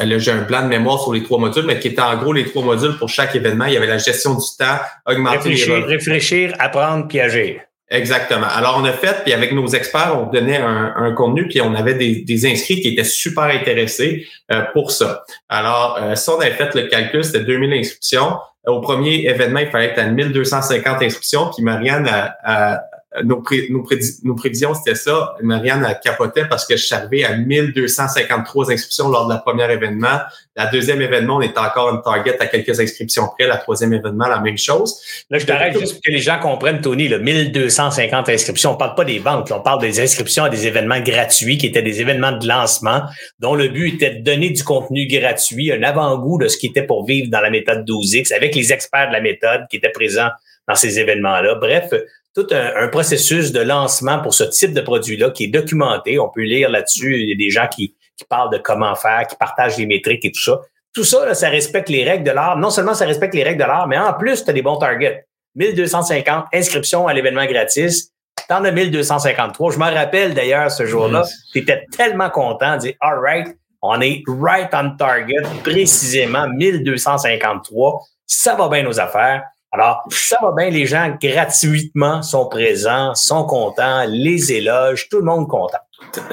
Là, j'ai un plan de mémoire sur les trois modules, mais qui était en gros les trois modules pour chaque événement. Il y avait la gestion du temps, augmenter réfléchir, les... Réfléchir, apprendre, puis agir. Exactement. Alors, on a fait, puis avec nos experts, on donnait un, contenu, puis on avait des, inscrits qui étaient super intéressés euh, pour ça. Alors, euh, si on avait fait le calcul, c'était 2000 inscriptions. Au premier événement, il fallait être à 1250 inscriptions, puis Marianne a, nos, nos, prévisions, c'était ça. Marianne a capoté parce que je suis arrivé à 1253 inscriptions lors de la première événement. La deuxième événement, on était encore une target à quelques inscriptions près. La troisième événement, la même chose. Là, je t'arrête juste pour que les gens comprennent, Tony, le 1250 inscriptions. On parle pas des ventes, on parle des inscriptions à des événements gratuits qui étaient des événements de lancement dont le but était de donner du contenu gratuit, un avant-goût de ce qui était pour vivre dans la méthode 12X avec les experts de la méthode qui étaient présents dans ces événements-là. Bref, tout un, processus de lancement pour ce type de produit-là qui est documenté. On peut lire là-dessus. Il y a des gens qui, qui parlent de comment faire, qui partagent les métriques et tout ça. Tout ça, là, ça respecte les règles de l'art. Non seulement ça respecte les règles de l'art, mais en plus, tu as des bons targets. 1250 inscriptions à l'événement gratis. T'en as 1253. Je me rappelle d'ailleurs ce jour-là. Tu étais tellement content dire, all right, on est right on target, précisément 1253. Ça va bien nos affaires. Alors, ça va bien, les gens gratuitement sont présents, sont contents, les éloges, tout le monde content.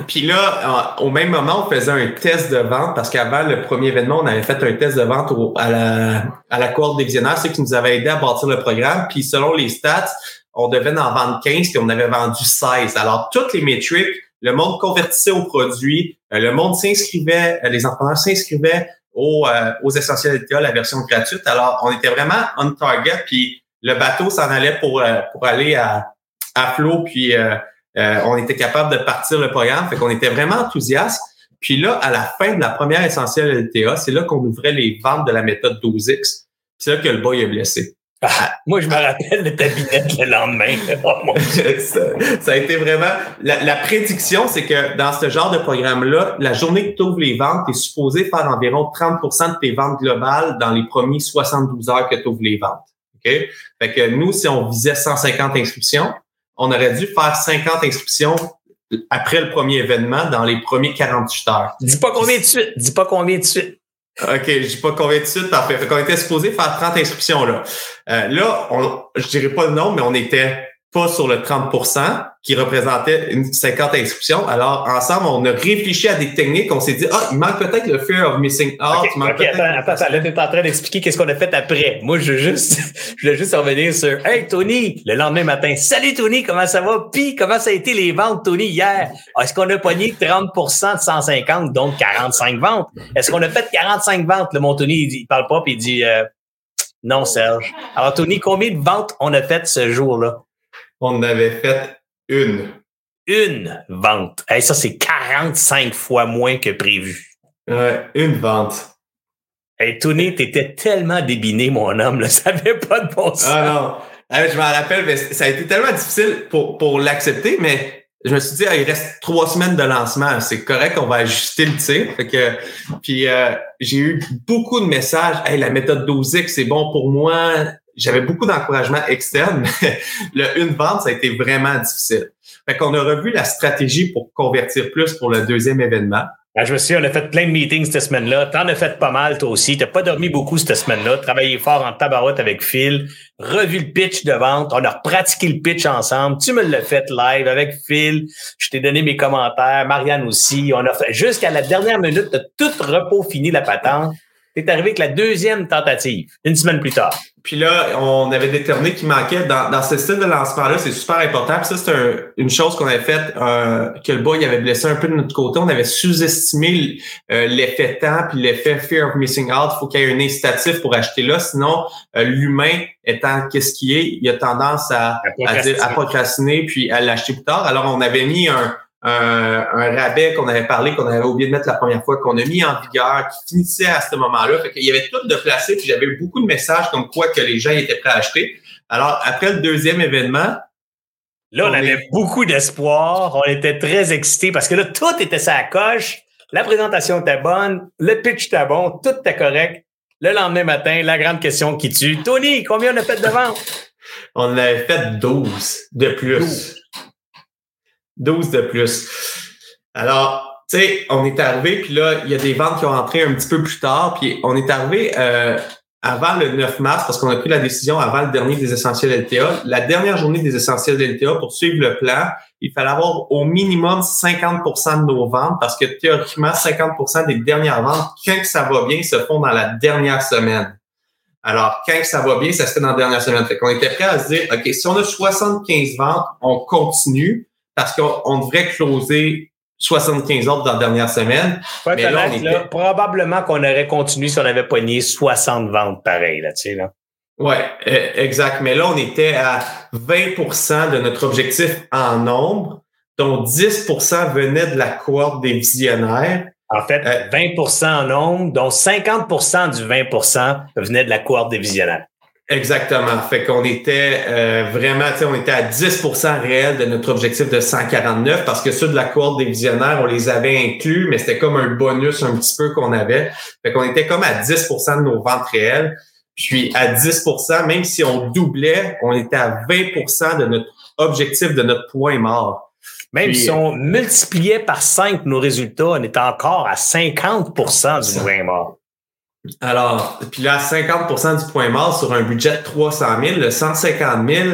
Puis là, au même moment, on faisait un test de vente parce qu'avant le premier événement, on avait fait un test de vente à la à la cohorte des visionnaires, ceux qui nous avaient aidé à bâtir le programme. Puis selon les stats, on devait en vendre 15 puis on avait vendu 16. Alors, toutes les métriques, le monde convertissait au produit, euh, le monde s'inscrivait, euh, les entrepreneurs s'inscrivaient aux, euh, aux essentiels la version gratuite. Alors, on était vraiment on target, puis le bateau s'en allait pour, euh, pour aller à, à flot, puis euh, on était capable de partir le programme. Fait qu'on était vraiment enthousiaste. Puis là, à la fin de la première essentielle LTA, c'est là qu'on ouvrait les ventes de la méthode 12X. C'est là que le boy est blessé. Ah, moi, je me rappelle de ta binette le lendemain. Oh, ça, a été vraiment... La, prédiction, c'est que dans ce genre de programme-là, la journée que tu ouvres les ventes, tu es supposé faire environ 30% de tes ventes globales dans les premiers 72 heures que tu ouvres les ventes. OK? Fait que nous, si on visait 150 inscriptions, on aurait dû faire 50 inscriptions après le premier événement dans les premiers 48 heures. Dis pas combien de suite. Dis pas combien de suite. OK, je dis pas combien de suite, parfait. Fait qu'on était supposé faire 30 inscriptions là. Euh, là, on, je dirais pas le nom, mais on était pas sur le 30% qui représentait une 50 inscriptions. Alors, ensemble, on a réfléchi à des techniques. On s'est dit, ah, il manque peut-être le fear of missing out. il manque attends, attends, attends, là, tu es en train d'expliquer qu'est-ce qu'on a fait après. Moi, je veux juste, je voulais juste revenir sur, hey, Tony, le lendemain matin. Salut, Tony, comment ça va? Puis, comment ça a été les ventes, Tony, hier? Est-ce qu'on a pogné 30% de 150, donc 45 ventes? Est-ce qu'on a fait 45 ventes? Le mon Tony, il, dit, il parle pas, puis il dit, euh, non, Serge. Alors, Tony, combien de ventes on a fait ce jour-là? On avait fait une. Une vente. Hey, ça, c'est 45 fois moins que prévu. Ouais, une vente. Hey, Tony, t'étais tellement débiné, mon homme, là, ça n'avait pas de bon sens. Ah non. je m'en rappelle, mais ça a été tellement difficile pour, pour l'accepter, mais je me suis dit, ah, il reste trois semaines de lancement. C'est correct, on va ajuster le tir. Fait que, puis euh, j'ai eu beaucoup de messages. Hey, la méthode 12X, c'est bon pour moi j'avais beaucoup d'encouragement externe, mais le une vente, ça a été vraiment difficile. Fait qu'on a revu la stratégie pour convertir plus pour le deuxième événement. Ben, je me suis on a fait plein de meetings cette semaine-là. T'en as fait pas mal, toi aussi. T'as pas dormi beaucoup cette semaine-là. Travaillé fort en tabarouette avec Phil. Revu le pitch de vente. On a pratiqué le pitch ensemble. Tu me l'as fait live avec Phil. Je t'ai donné mes commentaires. Marianne aussi. On a fait jusqu'à la dernière minute de tout repos fini la patente. T'es arrivé avec la deuxième tentative, une semaine plus tard. Puis là, on avait déterminé qu'il manquait dans, dans ce style de lancement-là, c'est super important. Puis ça, c'est une chose qu'on avait faite, euh, que le boy avait blessé un peu de notre côté. On avait sous-estimé euh, l'effet temps puis l'effet fear of missing out. Il faut qu'il y ait un incitatif pour acheter là. Sinon, euh, l'humain étant qu'est-ce qui est, il a tendance à, à, dire, à procrastiner puis à l'acheter plus tard. Alors, on avait mis un, un, un rabais qu'on avait parlé, qu'on avait oublié de mettre la première fois, qu'on a mis en vigueur, qui finissait à ce moment-là. Fait qu'il y avait tout de placé, puis j'avais beaucoup de messages comme quoi que les gens étaient prêts à acheter. Alors, après le deuxième événement, Là, on, avait beaucoup d'espoir. On était très excités parce que là, tout était sa coche. La présentation était bonne. Le pitch était bon. Tout était correct. Le lendemain matin, la grande question qui tue. Tony, combien on a fait de ventes? on avait fait 12 de plus. 12 de plus. Alors, tu sais, on est arrivé, puis là, il y a des ventes qui ont entré un petit peu plus tard, puis on est arrivé euh, avant le 9 mars, parce qu'on a pris la décision avant le dernier des essentiels LTA. La dernière journée des essentiels LTA, pour suivre le plan, il fallait avoir au minimum 50% de nos ventes, parce que théoriquement, 50% des dernières ventes, quand ça va bien, se font dans la dernière semaine. Alors, quand ça va bien, ça se fait dans la dernière semaine. Fait qu'on était prêt à se dire, OK, si on a 75 ventes, on continue parce qu'on devrait closer 75 autres dans la dernière semaine. mais probablement qu'on aurait continué si on avait pogné 60 ventes pareil, là, tu sais, là. Ouais, e, exact. Mais là, on était à 20% de notre objectif en nombre, dont 10% venait de la cohorte des visionnaires. En fait, 20% euh, en nombre, dont 50% du 20% venait de la cohorte des visionnaires. Exactement. Fait qu'on était euh, vraiment, tu sais, on était à 10% réel de notre objectif de 149 parce que ceux de la cohorte des visionnaires, on les avait inclus, mais c'était comme un bonus un petit peu qu'on avait. Fait qu'on était comme à 10% de nos ventes réelles. Puis à 10% même si on doublait, on était à 20% de notre objectif de notre point mort. Même si on multipliait par 5 nos résultats, on était encore à 50% du point mort. Alors, puis là, 50% du point mort sur un budget de 300 000, le 150 000,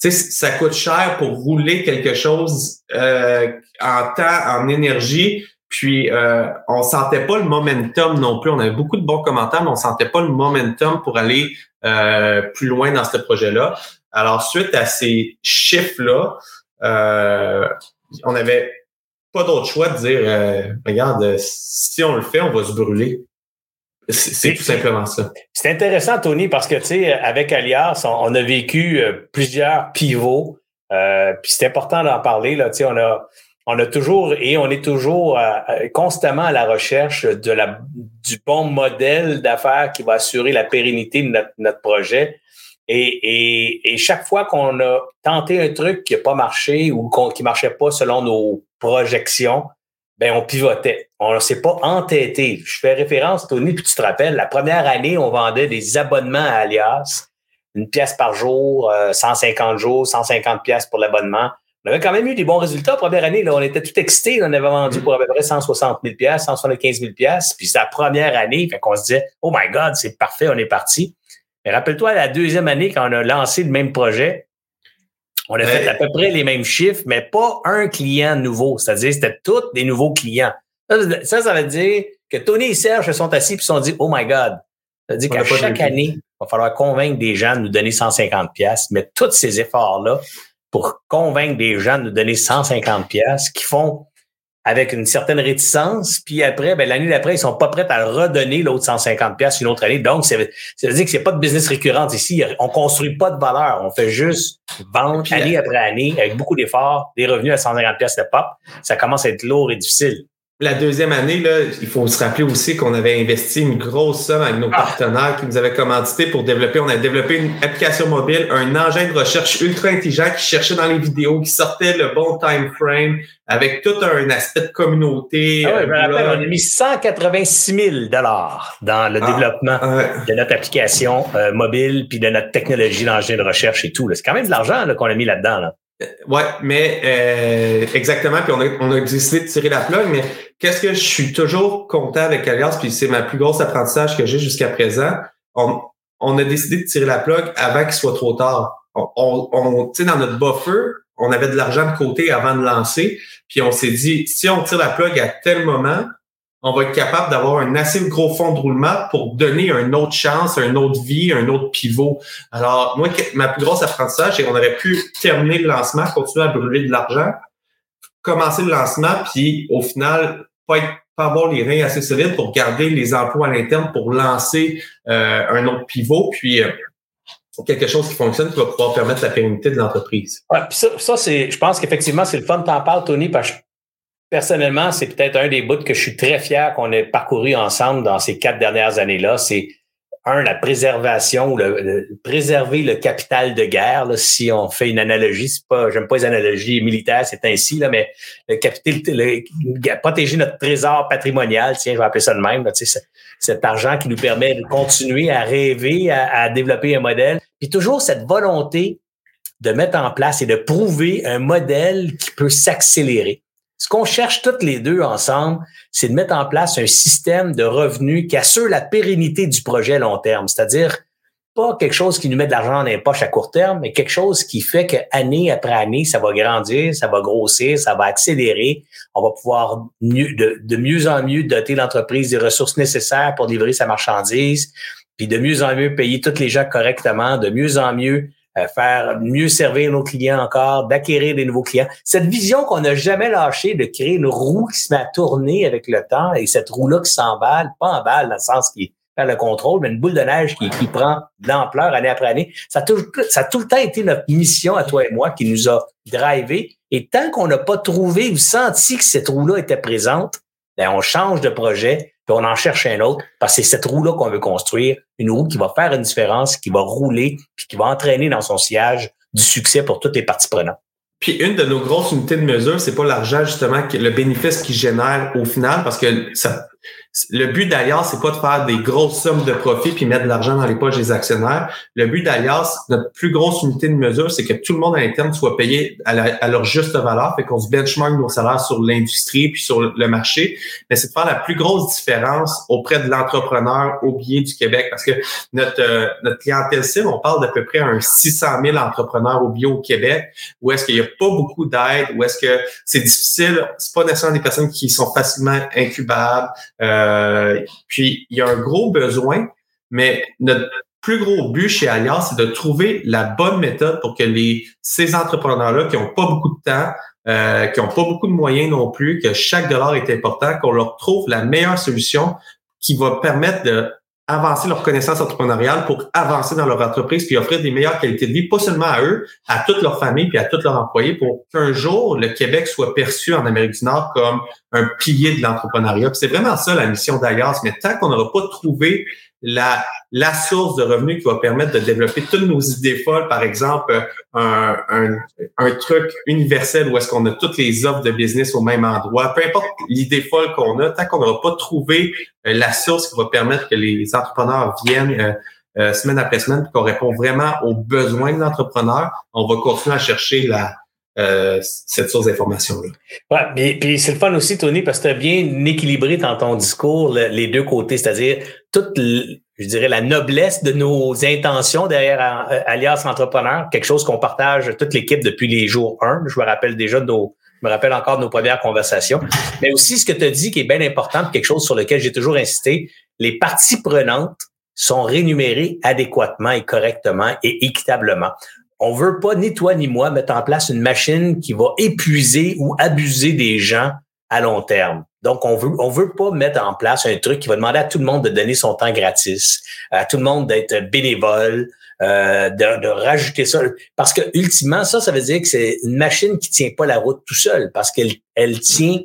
tu sais, ça coûte cher pour rouler quelque chose euh, en temps, en énergie. Puis, euh, on sentait pas le momentum non plus. On avait beaucoup de bons commentaires, mais on sentait pas le momentum pour aller euh, plus loin dans ce projet-là. Alors, suite à ces chiffres-là, euh, on avait pas d'autre choix de dire, euh, regarde, si on le fait, on va se brûler. C'est tout simplement ça. C'est intéressant, Tony, parce que, tu sais, avec Alias, on, a vécu euh, plusieurs pivots. Euh, puis c'est important d'en parler. Là, tu sais, on a, on a toujours et on est toujours euh, constamment à la recherche de la, du bon modèle d'affaires qui va assurer la pérennité de notre, notre projet. Et, et, chaque fois qu'on a tenté un truc qui n'a pas marché ou qui marchait pas selon nos projections, ben on pivotait. On ne s'est pas entêté. Je fais référence, Tony, puis tu te rappelles, la première année, on vendait des abonnements à Alias, une pièce par jour, 150 euh, jours, 150 pièces pour l'abonnement. On avait quand même eu des bons résultats. La première année, là, on était tout excités. On avait vendu pour à peu près 160 000 175 000 Puis c'est la première année, fait qu'on se disait, oh my God, c'est parfait, on est parti. Mais rappelle-toi, la deuxième année, quand on a lancé le même projet, on a fait à peu près les mêmes chiffres, mais pas un client nouveau. C'est-à-dire, c'était tous des nouveaux clients. Ça, ça, veut dire que Tony et Serge se sont assis et se sont dit, oh my God. Ça veut dire qu'à chaque année, il va falloir convaincre des gens de nous donner 150 pièces, mais tous ces efforts-là, pour convaincre des gens de nous donner 150 pièces qui font avec une certaine réticence, puis après, ben, l'année d'après, ils sont pas prêts à redonner l'autre 150 pièces une autre année. Donc, ça veut, dire que c'est pas de business récurrente ici. On construit pas de valeur. On fait juste vendre année après année avec beaucoup d'efforts, des revenus à 150 pièces de pop. Ça commence à être lourd et difficile. La deuxième année, là, il faut se rappeler aussi qu'on avait investi une grosse somme avec nos ah. partenaires qui nous avaient commandité pour développer. On a développé une application mobile, un engin de recherche ultra intelligent qui cherchait dans les vidéos, qui sortait le bon time frame, avec tout un aspect de communauté. Ah je me rappelle, on a mis 186 000 dollars dans le ah, développement de notre application euh, mobile puis de notre technologie d'engin de recherche et tout. C'est quand même de l'argent qu'on a mis là-dedans. Là. Euh, ouais, mais euh, exactement. Puis on a, on a décidé de tirer la plug, mais qu'est-ce que je suis toujours content avec Alliance, puis c'est ma plus grosse apprentissage que j'ai jusqu'à présent. On, on a décidé de tirer la plug avant qu'il soit trop tard. On, on, tu sais, dans notre buffer, on avait de l'argent de côté avant de lancer, puis on s'est dit, si on tire la plug à tel moment, on va être capable d'avoir un assez gros fond de roulement pour donner une autre chance, une autre vie, un autre pivot. Alors, moi, ma plus grosse apprentissage, c'est qu'on aurait pu terminer le lancement, continuer à brûler de l'argent, commencer le lancement, puis au final, pas, être, pas avoir les reins assez solides pour garder les emplois à l'interne pour lancer euh, un autre pivot, puis euh, quelque chose qui fonctionne qui va pouvoir permettre la pérennité de l'entreprise. Ouais, ça, ça c'est, je pense qu'effectivement, c'est le fun. T'en parles, Tony, parce que personnellement, c'est peut-être un des bouts que je suis très fier qu'on ait parcouru ensemble dans ces quatre dernières années-là. C'est un, la préservation, le, préserver le capital de guerre. si on fait une analogie, c'est pas, j'aime pas les analogies militaires, c'est ainsi, là, mais le capital, protéger notre trésor patrimonial, tiens, je vais appeler ça de même, là, cet argent qui nous permet de continuer à rêver, à, à développer un modèle. Puis toujours cette volonté de mettre en place et de prouver un modèle qui peut s'accélérer. Ce qu'on cherche toutes les deux ensemble, c'est de mettre en place un système de revenus qui assure la pérennité du projet à long terme. C'est-à-dire pas quelque chose qui nous met de l'argent dans les poches à court terme, mais quelque chose qui fait qu'année après année, ça va grandir, ça va grossir, ça va accélérer. On va pouvoir de, mieux en mieux doter l'entreprise des ressources nécessaires pour livrer sa marchandise, puis de mieux en mieux payer tous les gens correctement, de mieux en mieux faire mieux servir nos clients encore, d'acquérir des nouveaux clients. Cette vision qu'on n'a jamais lâchée de créer une roue qui se met à tourner avec le temps et cette roue-là qui s'emballe, pas emballe dans le sens qui fait le contrôle, mais une boule de neige qui, qui prend de l'ampleur année après année. Ça a, tout, ça a tout le temps été notre mission à toi et moi qui nous a drivé. Et tant qu'on n'a pas trouvé ou senti que cette roue-là était présente, ben on change de projet, puis on en cherche un autre, parce que c'est cette roue-là qu'on veut construire, une roue qui va faire une différence, qui va rouler, puis qui va entraîner dans son sillage du succès pour toutes les parties prenantes. Puis une de nos grosses unités de mesure, c'est pas l'argent justement, le bénéfice qu'il génère au final, parce que ça, le but d'Alias, c'est pas de faire des grosses sommes de profit puis mettre de l'argent dans les poches des actionnaires. Le but d'Alias, notre plus grosse unité de mesure, c'est que tout le monde à l'interne soit payé à, leur juste valeur, fait qu'on se benchmark nos salaires sur l'industrie puis sur le marché. Mais c'est de faire la plus grosse différence auprès de l'entrepreneur au biais du Québec, parce que notre euh, notre clientèle cible, on parle d'à peu près un 600 000 entrepreneurs au bio au Québec, où est-ce qu'il y a pas beaucoup d'aide, où est-ce que c'est difficile, c'est pas nécessairement des personnes qui sont facilement incubables. Euh, euh, puis, il y a un gros besoin, mais notre plus gros but chez Alliance, c'est de trouver la bonne méthode pour que les ces entrepreneurs-là qui n'ont pas beaucoup de temps, euh, qui n'ont pas beaucoup de moyens non plus, que chaque dollar est important, qu'on leur trouve la meilleure solution qui va permettre de avancer leur connaissance entrepreneuriale pour avancer dans leur entreprise puis offrir des meilleures qualités de vie, pas seulement à eux, à toute leur famille puis à tous leurs employés pour qu'un jour le Québec soit perçu en Amérique du Nord comme un pilier de l'entrepreneuriat. C'est vraiment ça la mission d'Alias. Mais tant qu'on n'aura pas trouvé la, la source de revenus qui va permettre de développer toutes nos idées folles, par exemple, un, un, truc universel où est-ce qu'on a toutes les offres de business au même endroit, peu importe l'idée folle qu'on a, tant qu'on n'aura pas trouvé euh, la source qui va permettre que les entrepreneurs viennent euh, euh, semaine après semaine, qu'on répond vraiment aux besoins de l'entrepreneur, on va continuer à chercher la, euh, cette source d'information-là. Ouais, mais puis c'est le fun aussi, Tony, parce que tu as bien équilibré dans ton discours les deux côtés, c'est-à-dire toute, je dirais, la noblesse de nos intentions derrière euh, Alias Entrepreneur, quelque chose qu'on partage toute l'équipe depuis les jours 1. Je me rappelle déjà de nos, je me rappelle encore de nos premières conversations. Mais aussi ce que tu as dit qui est bien important, quelque chose sur lequel j'ai toujours insisté, les parties prenantes sont rémunérées adéquatement et correctement et équitablement on veut pas, ni toi ni moi, mettre en place une machine qui va épuiser ou abuser des gens à long terme. Donc, on veut, on veut pas mettre en place un truc qui va demander à tout le monde de donner son temps gratis, à tout le monde d'être bénévole, euh, de, de, rajouter ça. Parce que, ultimement, ça, ça veut dire que c'est une machine qui tient pas la route tout seul, parce qu'elle elle tient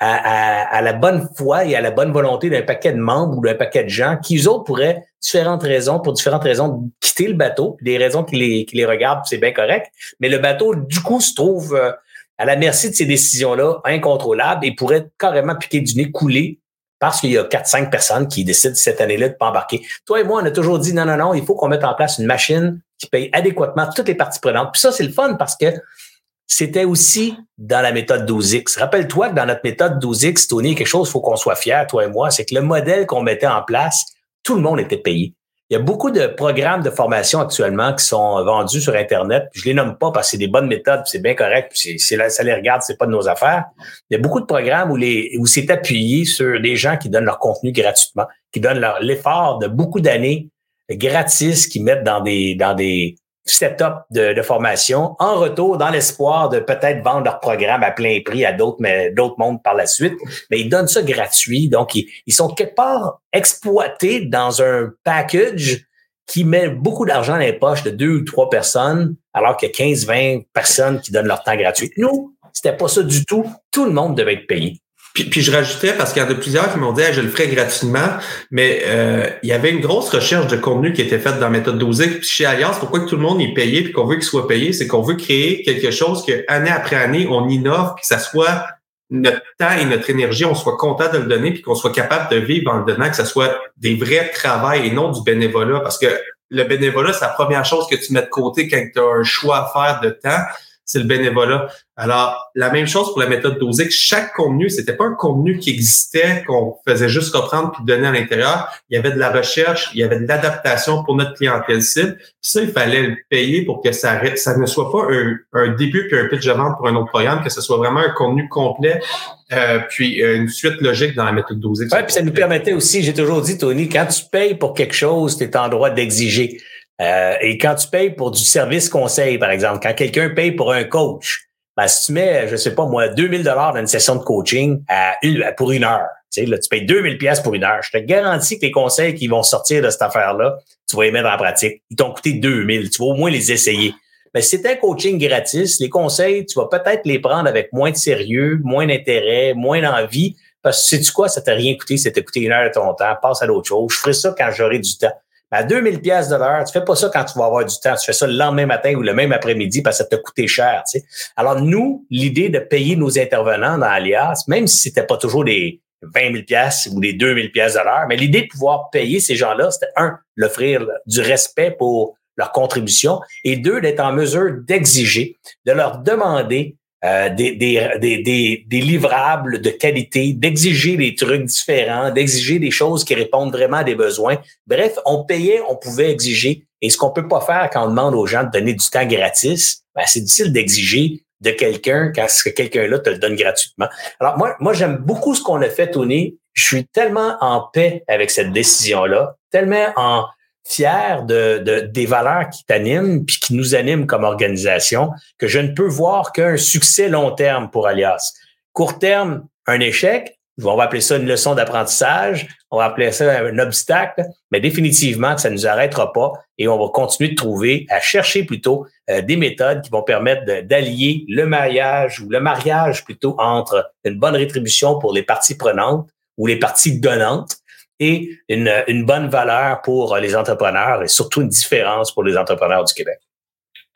à, la bonne foi et à la bonne volonté d'un paquet de membres ou d'un paquet de gens qui, eux autres, pourraient, différentes raisons, pour différentes raisons, quitter le bateau. Des raisons qui les, qui les regardent, c'est bien correct. Mais le bateau, du coup, se trouve euh, à la merci de ces décisions-là incontrôlables et pourrait carrément piquer du nez, couler parce qu'il y a quatre, cinq personnes qui décident cette année-là de pas embarquer. Toi et moi, on a toujours dit non, non, non, il faut qu'on mette en place une machine qui paye adéquatement toutes les parties prenantes. Puis ça, c'est le fun parce que c'était aussi dans la méthode 12X. Rappelle-toi que dans notre méthode 12X, Tony, quelque chose, faut qu'on soit fier, toi et moi, c'est que le modèle qu'on mettait en place, tout le monde était payé. Il y a beaucoup de programmes de formation actuellement qui sont vendus sur Internet. Je les nomme pas parce que c'est des bonnes méthodes, c'est bien correct, puis c'est, là, ça les regarde, c'est pas de nos affaires. Il y a beaucoup de programmes où, les, où c'est appuyé sur des gens qui donnent leur contenu gratuitement, qui donnent leur, l'effort de beaucoup d'années gratis, qui mettent dans des, dans des, setup de, de formation en retour dans l'espoir de peut-être vendre leur programme à plein prix à d'autres mais d'autres mondes par la suite. Mais ils donnent ça gratuit. Donc ils, ils sont quelque part exploités dans un package qui met beaucoup d'argent dans les poches de deux ou trois personnes alors qu'il y a 15 20 personnes qui donnent leur temps gratuit. Nous c'était pas ça du tout. Tout le monde devait être payé puis, je rajoutais, parce qu'il y en a plusieurs qui m'ont dit je le ferai gratuitement, mais euh, il y avait une grosse recherche de contenu qui était faite dans Méthode 12 Puis chez Alliance, pourquoi que tout le monde est payé puis qu'on veut qu'il soit payé, c'est qu'on veut créer quelque chose que année après année, on innove, que ça soit notre temps et notre énergie, on soit content de le donner, puis qu'on soit capable de vivre en le donnant, que ce soit des vrais travails et non du bénévolat. Parce que le bénévolat, c'est la première chose que tu mets de côté quand tu as un choix à faire de temps c'est le bénévolat. Alors, la même chose pour la méthode dosée. Chaque contenu, c'était pas un contenu qui existait, qu'on faisait juste reprendre puis donner à l'intérieur. Il y avait de la recherche, il y avait de l'adaptation pour notre clientèle cible. Ça, il fallait le payer pour que ça, ça ne soit pas un, début puis un pitch de vente pour un autre programme, que ce soit vraiment un contenu complet euh, puis euh, une suite logique dans la méthode dosée. Oui, puis ça nous permettait aussi, j'ai toujours dit, Tony, quand tu payes pour quelque chose, tu es en droit d'exiger. Euh, et quand tu payes pour du service conseil, par exemple, quand quelqu'un paye pour un coach, ben, si tu mets, je sais pas moi, 2000 dollars dans une session de coaching à une, pour une heure, tu sais, là, tu payes 2000 pièces pour une heure. Je te garantis que les conseils qui vont sortir de cette affaire-là, tu vas les mettre en pratique. Ils t'ont coûté 2000. Tu vas au moins les essayer. Mais si c'est un coaching gratis, les conseils, tu vas peut-être les prendre avec moins de sérieux, moins d'intérêt, moins d'envie. Parce que sais-tu quoi, ça t'a rien coûté, ça t'a coûté une heure de ton temps, passe à l'autre chose. Je ferai ça quand j'aurai du temps. À 2000 pièces de l'heure, tu fais pas ça quand tu vas avoir du temps. Tu fais ça le lendemain matin ou le même après-midi parce que ça t'a coûté cher. Tu. Alors nous, l'idée de payer nos intervenants dans Alias, même si c'était pas toujours des 20 000 pièces ou des 2000 pièces de l'heure, mais l'idée de pouvoir payer ces gens-là, c'était un, l'offrir du respect pour leur contribution et deux, d'être en mesure d'exiger, de leur demander euh, des, des, des, des, livrables de qualité, d'exiger des trucs différents, d'exiger des choses qui répondent vraiment à des besoins. Bref, on payait, on pouvait exiger. Et ce qu'on peut pas faire quand on demande aux gens de donner du temps gratis, ben, c'est difficile d'exiger de quelqu'un quand ce que quelqu'un-là te le donne gratuitement. Alors moi, moi j'aime beaucoup ce qu'on a fait, Tony. Je suis tellement en paix avec cette décision-là, tellement en fier de, de, des valeurs qui t'animent puis qui nous animent comme organisation que je ne peux voir qu'un succès long terme pour Alias. Court terme, un échec, on va appeler ça une leçon d'apprentissage, on va appeler ça un obstacle, mais définitivement ça ne nous arrêtera pas et on va continuer de trouver, à chercher plutôt euh, des méthodes qui vont permettre d'allier le mariage ou le mariage plutôt entre une bonne rétribution pour les parties prenantes ou les parties donnantes et une, bonne valeur pour les entrepreneurs et surtout une différence pour les entrepreneurs du Québec.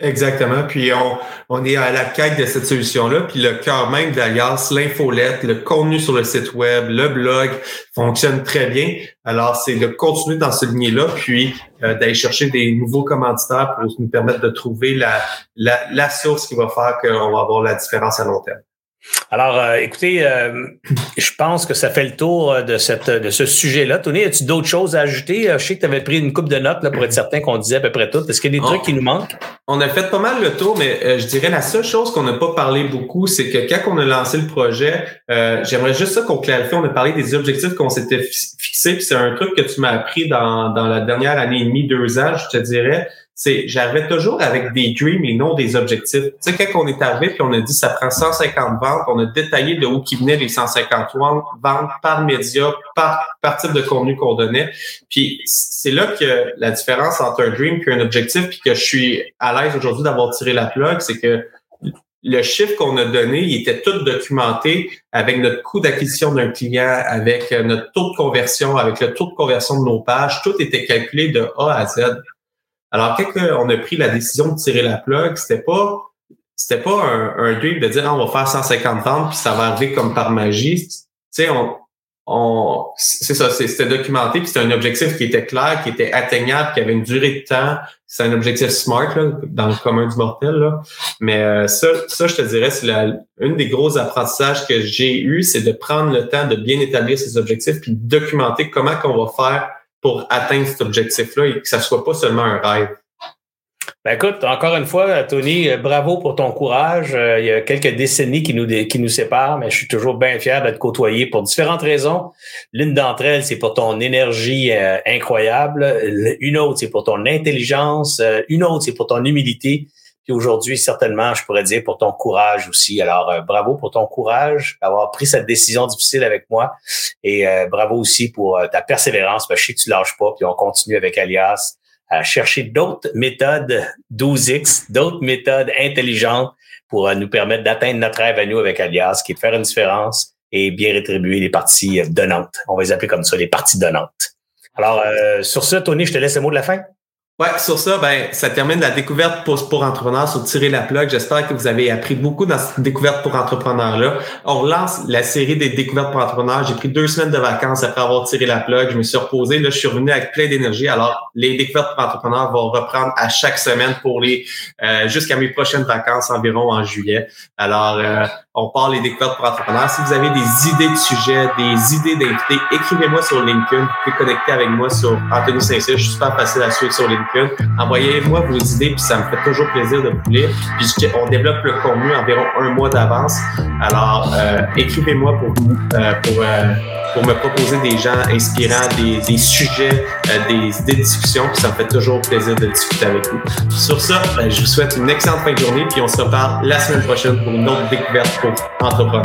Exactement. Puis on, on est à la quête de cette solution-là. Puis le cœur même d'Alias, l'infolette, le contenu sur le site web, le blog fonctionne très bien. Alors, c'est de continuer dans ce lignée-là, puis euh, d'aller chercher des nouveaux commanditaires pour nous permettre de trouver la, la, la source qui va faire qu'on va avoir la différence à long terme. Alors, euh, écoutez, euh, je pense que ça fait le tour euh, de, cette, de ce sujet-là. Tony, as-tu d'autres choses à ajouter? Je sais que tu avais pris une coupe de notes là, pour être certain qu'on disait à peu près tout. Est-ce qu'il y a des trucs qui nous manquent? On a fait pas mal le tour, mais je dirais la seule chose qu'on n'a pas parlé beaucoup, c'est que quand on a lancé le projet, j'aimerais juste ça qu'on clarifie. On a parlé des objectifs qu'on s'était fixés, puis c'est un truc que tu m'as appris dans, dans la dernière année et demie, deux ans, je te dirais c'est j'arrivais toujours avec des dreams et non des objectifs. Tu sais, quand on est arrivé puis on a dit ça prend 150 ventes, on a détaillé de où qui venaient les 150 ventes par média, par, par type de contenu qu'on donnait. Puis c'est là que la différence entre un dream et un objectif, puis que je suis à l'aise aujourd'hui d'avoir tiré la plug, c'est que le chiffre qu'on a donné, il était tout documenté avec notre coût d'acquisition d'un client, avec notre taux de conversion, avec le taux de conversion de nos pages. Tout était calculé de A à Z. Alors, quand on a pris la décision de tirer la plug, c'était pas c'était pas un, un de dire ah, on va faire 150 ventes puis ça va arriver comme par magie. Tu sais, on, on c'est ça, c'était documenté puis c'était un objectif qui était clair, qui était atteignable, qui avait une durée de temps. C'est un objectif smart là, dans le commun du mortel là. Mais euh, ça, ça je te dirais, c'est une des gros apprentissages que j'ai eu, c'est de prendre le temps de bien établir ces objectifs puis de documenter comment qu'on va faire pour atteindre cet objectif-là et que ça soit pas seulement un rêve. Ben écoute, encore une fois, Tony, euh, bravo pour ton courage. Euh, il y a quelques décennies qui nous, qui nous séparent, mais je suis toujours bien fier d'être côtoyé pour différentes raisons. L'une d'entre elles, c'est pour ton énergie euh, incroyable. Une autre, c'est pour ton intelligence. Une autre, c'est pour ton humilité. Puis aujourd'hui, certainement, je pourrais dire pour ton courage aussi. Alors, euh, bravo pour ton courage d'avoir pris cette décision difficile avec moi. Et euh, bravo aussi pour euh, ta persévérance. Je sais que tu lâches pas. Puis on continue avec Alias à chercher d'autres méthodes 12X, d'autres méthodes intelligentes pour nous permettre d'atteindre notre rêve à nous avec Alias, qui est de faire une différence et bien rétribuer les parties donnantes. On va les appeler comme ça, les parties donnantes. Alors, sur ce, Tony, je te laisse le mot de la fin. Ouais, sur ça, ben, ça termine la découverte pour, pour entrepreneurs sur Tirer la plug. J'espère que vous avez appris beaucoup dans cette découverte pour entrepreneurs-là. On relance la série des découvertes pour entrepreneurs. J'ai pris deux semaines de vacances après avoir tiré la plug. Je me suis reposé. Là, je suis revenu avec plein d'énergie. Alors, les découvertes pour entrepreneurs vont reprendre à chaque semaine pour les euh, jusqu'à mes prochaines vacances environ en juillet. Alors, euh, on parle des découvertes pour entrepreneurs. Si vous avez des idées de sujets, des idées d'invités, écrivez-moi sur LinkedIn. Vous pouvez connecter avec moi sur Anthony Saint-Cyr. Je suis super facile à suivre sur LinkedIn. Envoyez-moi vos idées, puis ça me fait toujours plaisir de vous lire. Puis on développe le contenu environ un mois d'avance. Alors, euh, écrivez-moi pour, euh, pour, euh, pour me proposer des gens inspirants, des, des sujets, des idées de discussion. Puis ça me fait toujours plaisir de discuter avec vous. Sur ça, ben, je vous souhaite une excellente fin de journée. Puis on se reparle la semaine prochaine pour une autre découverte entrepreneurs.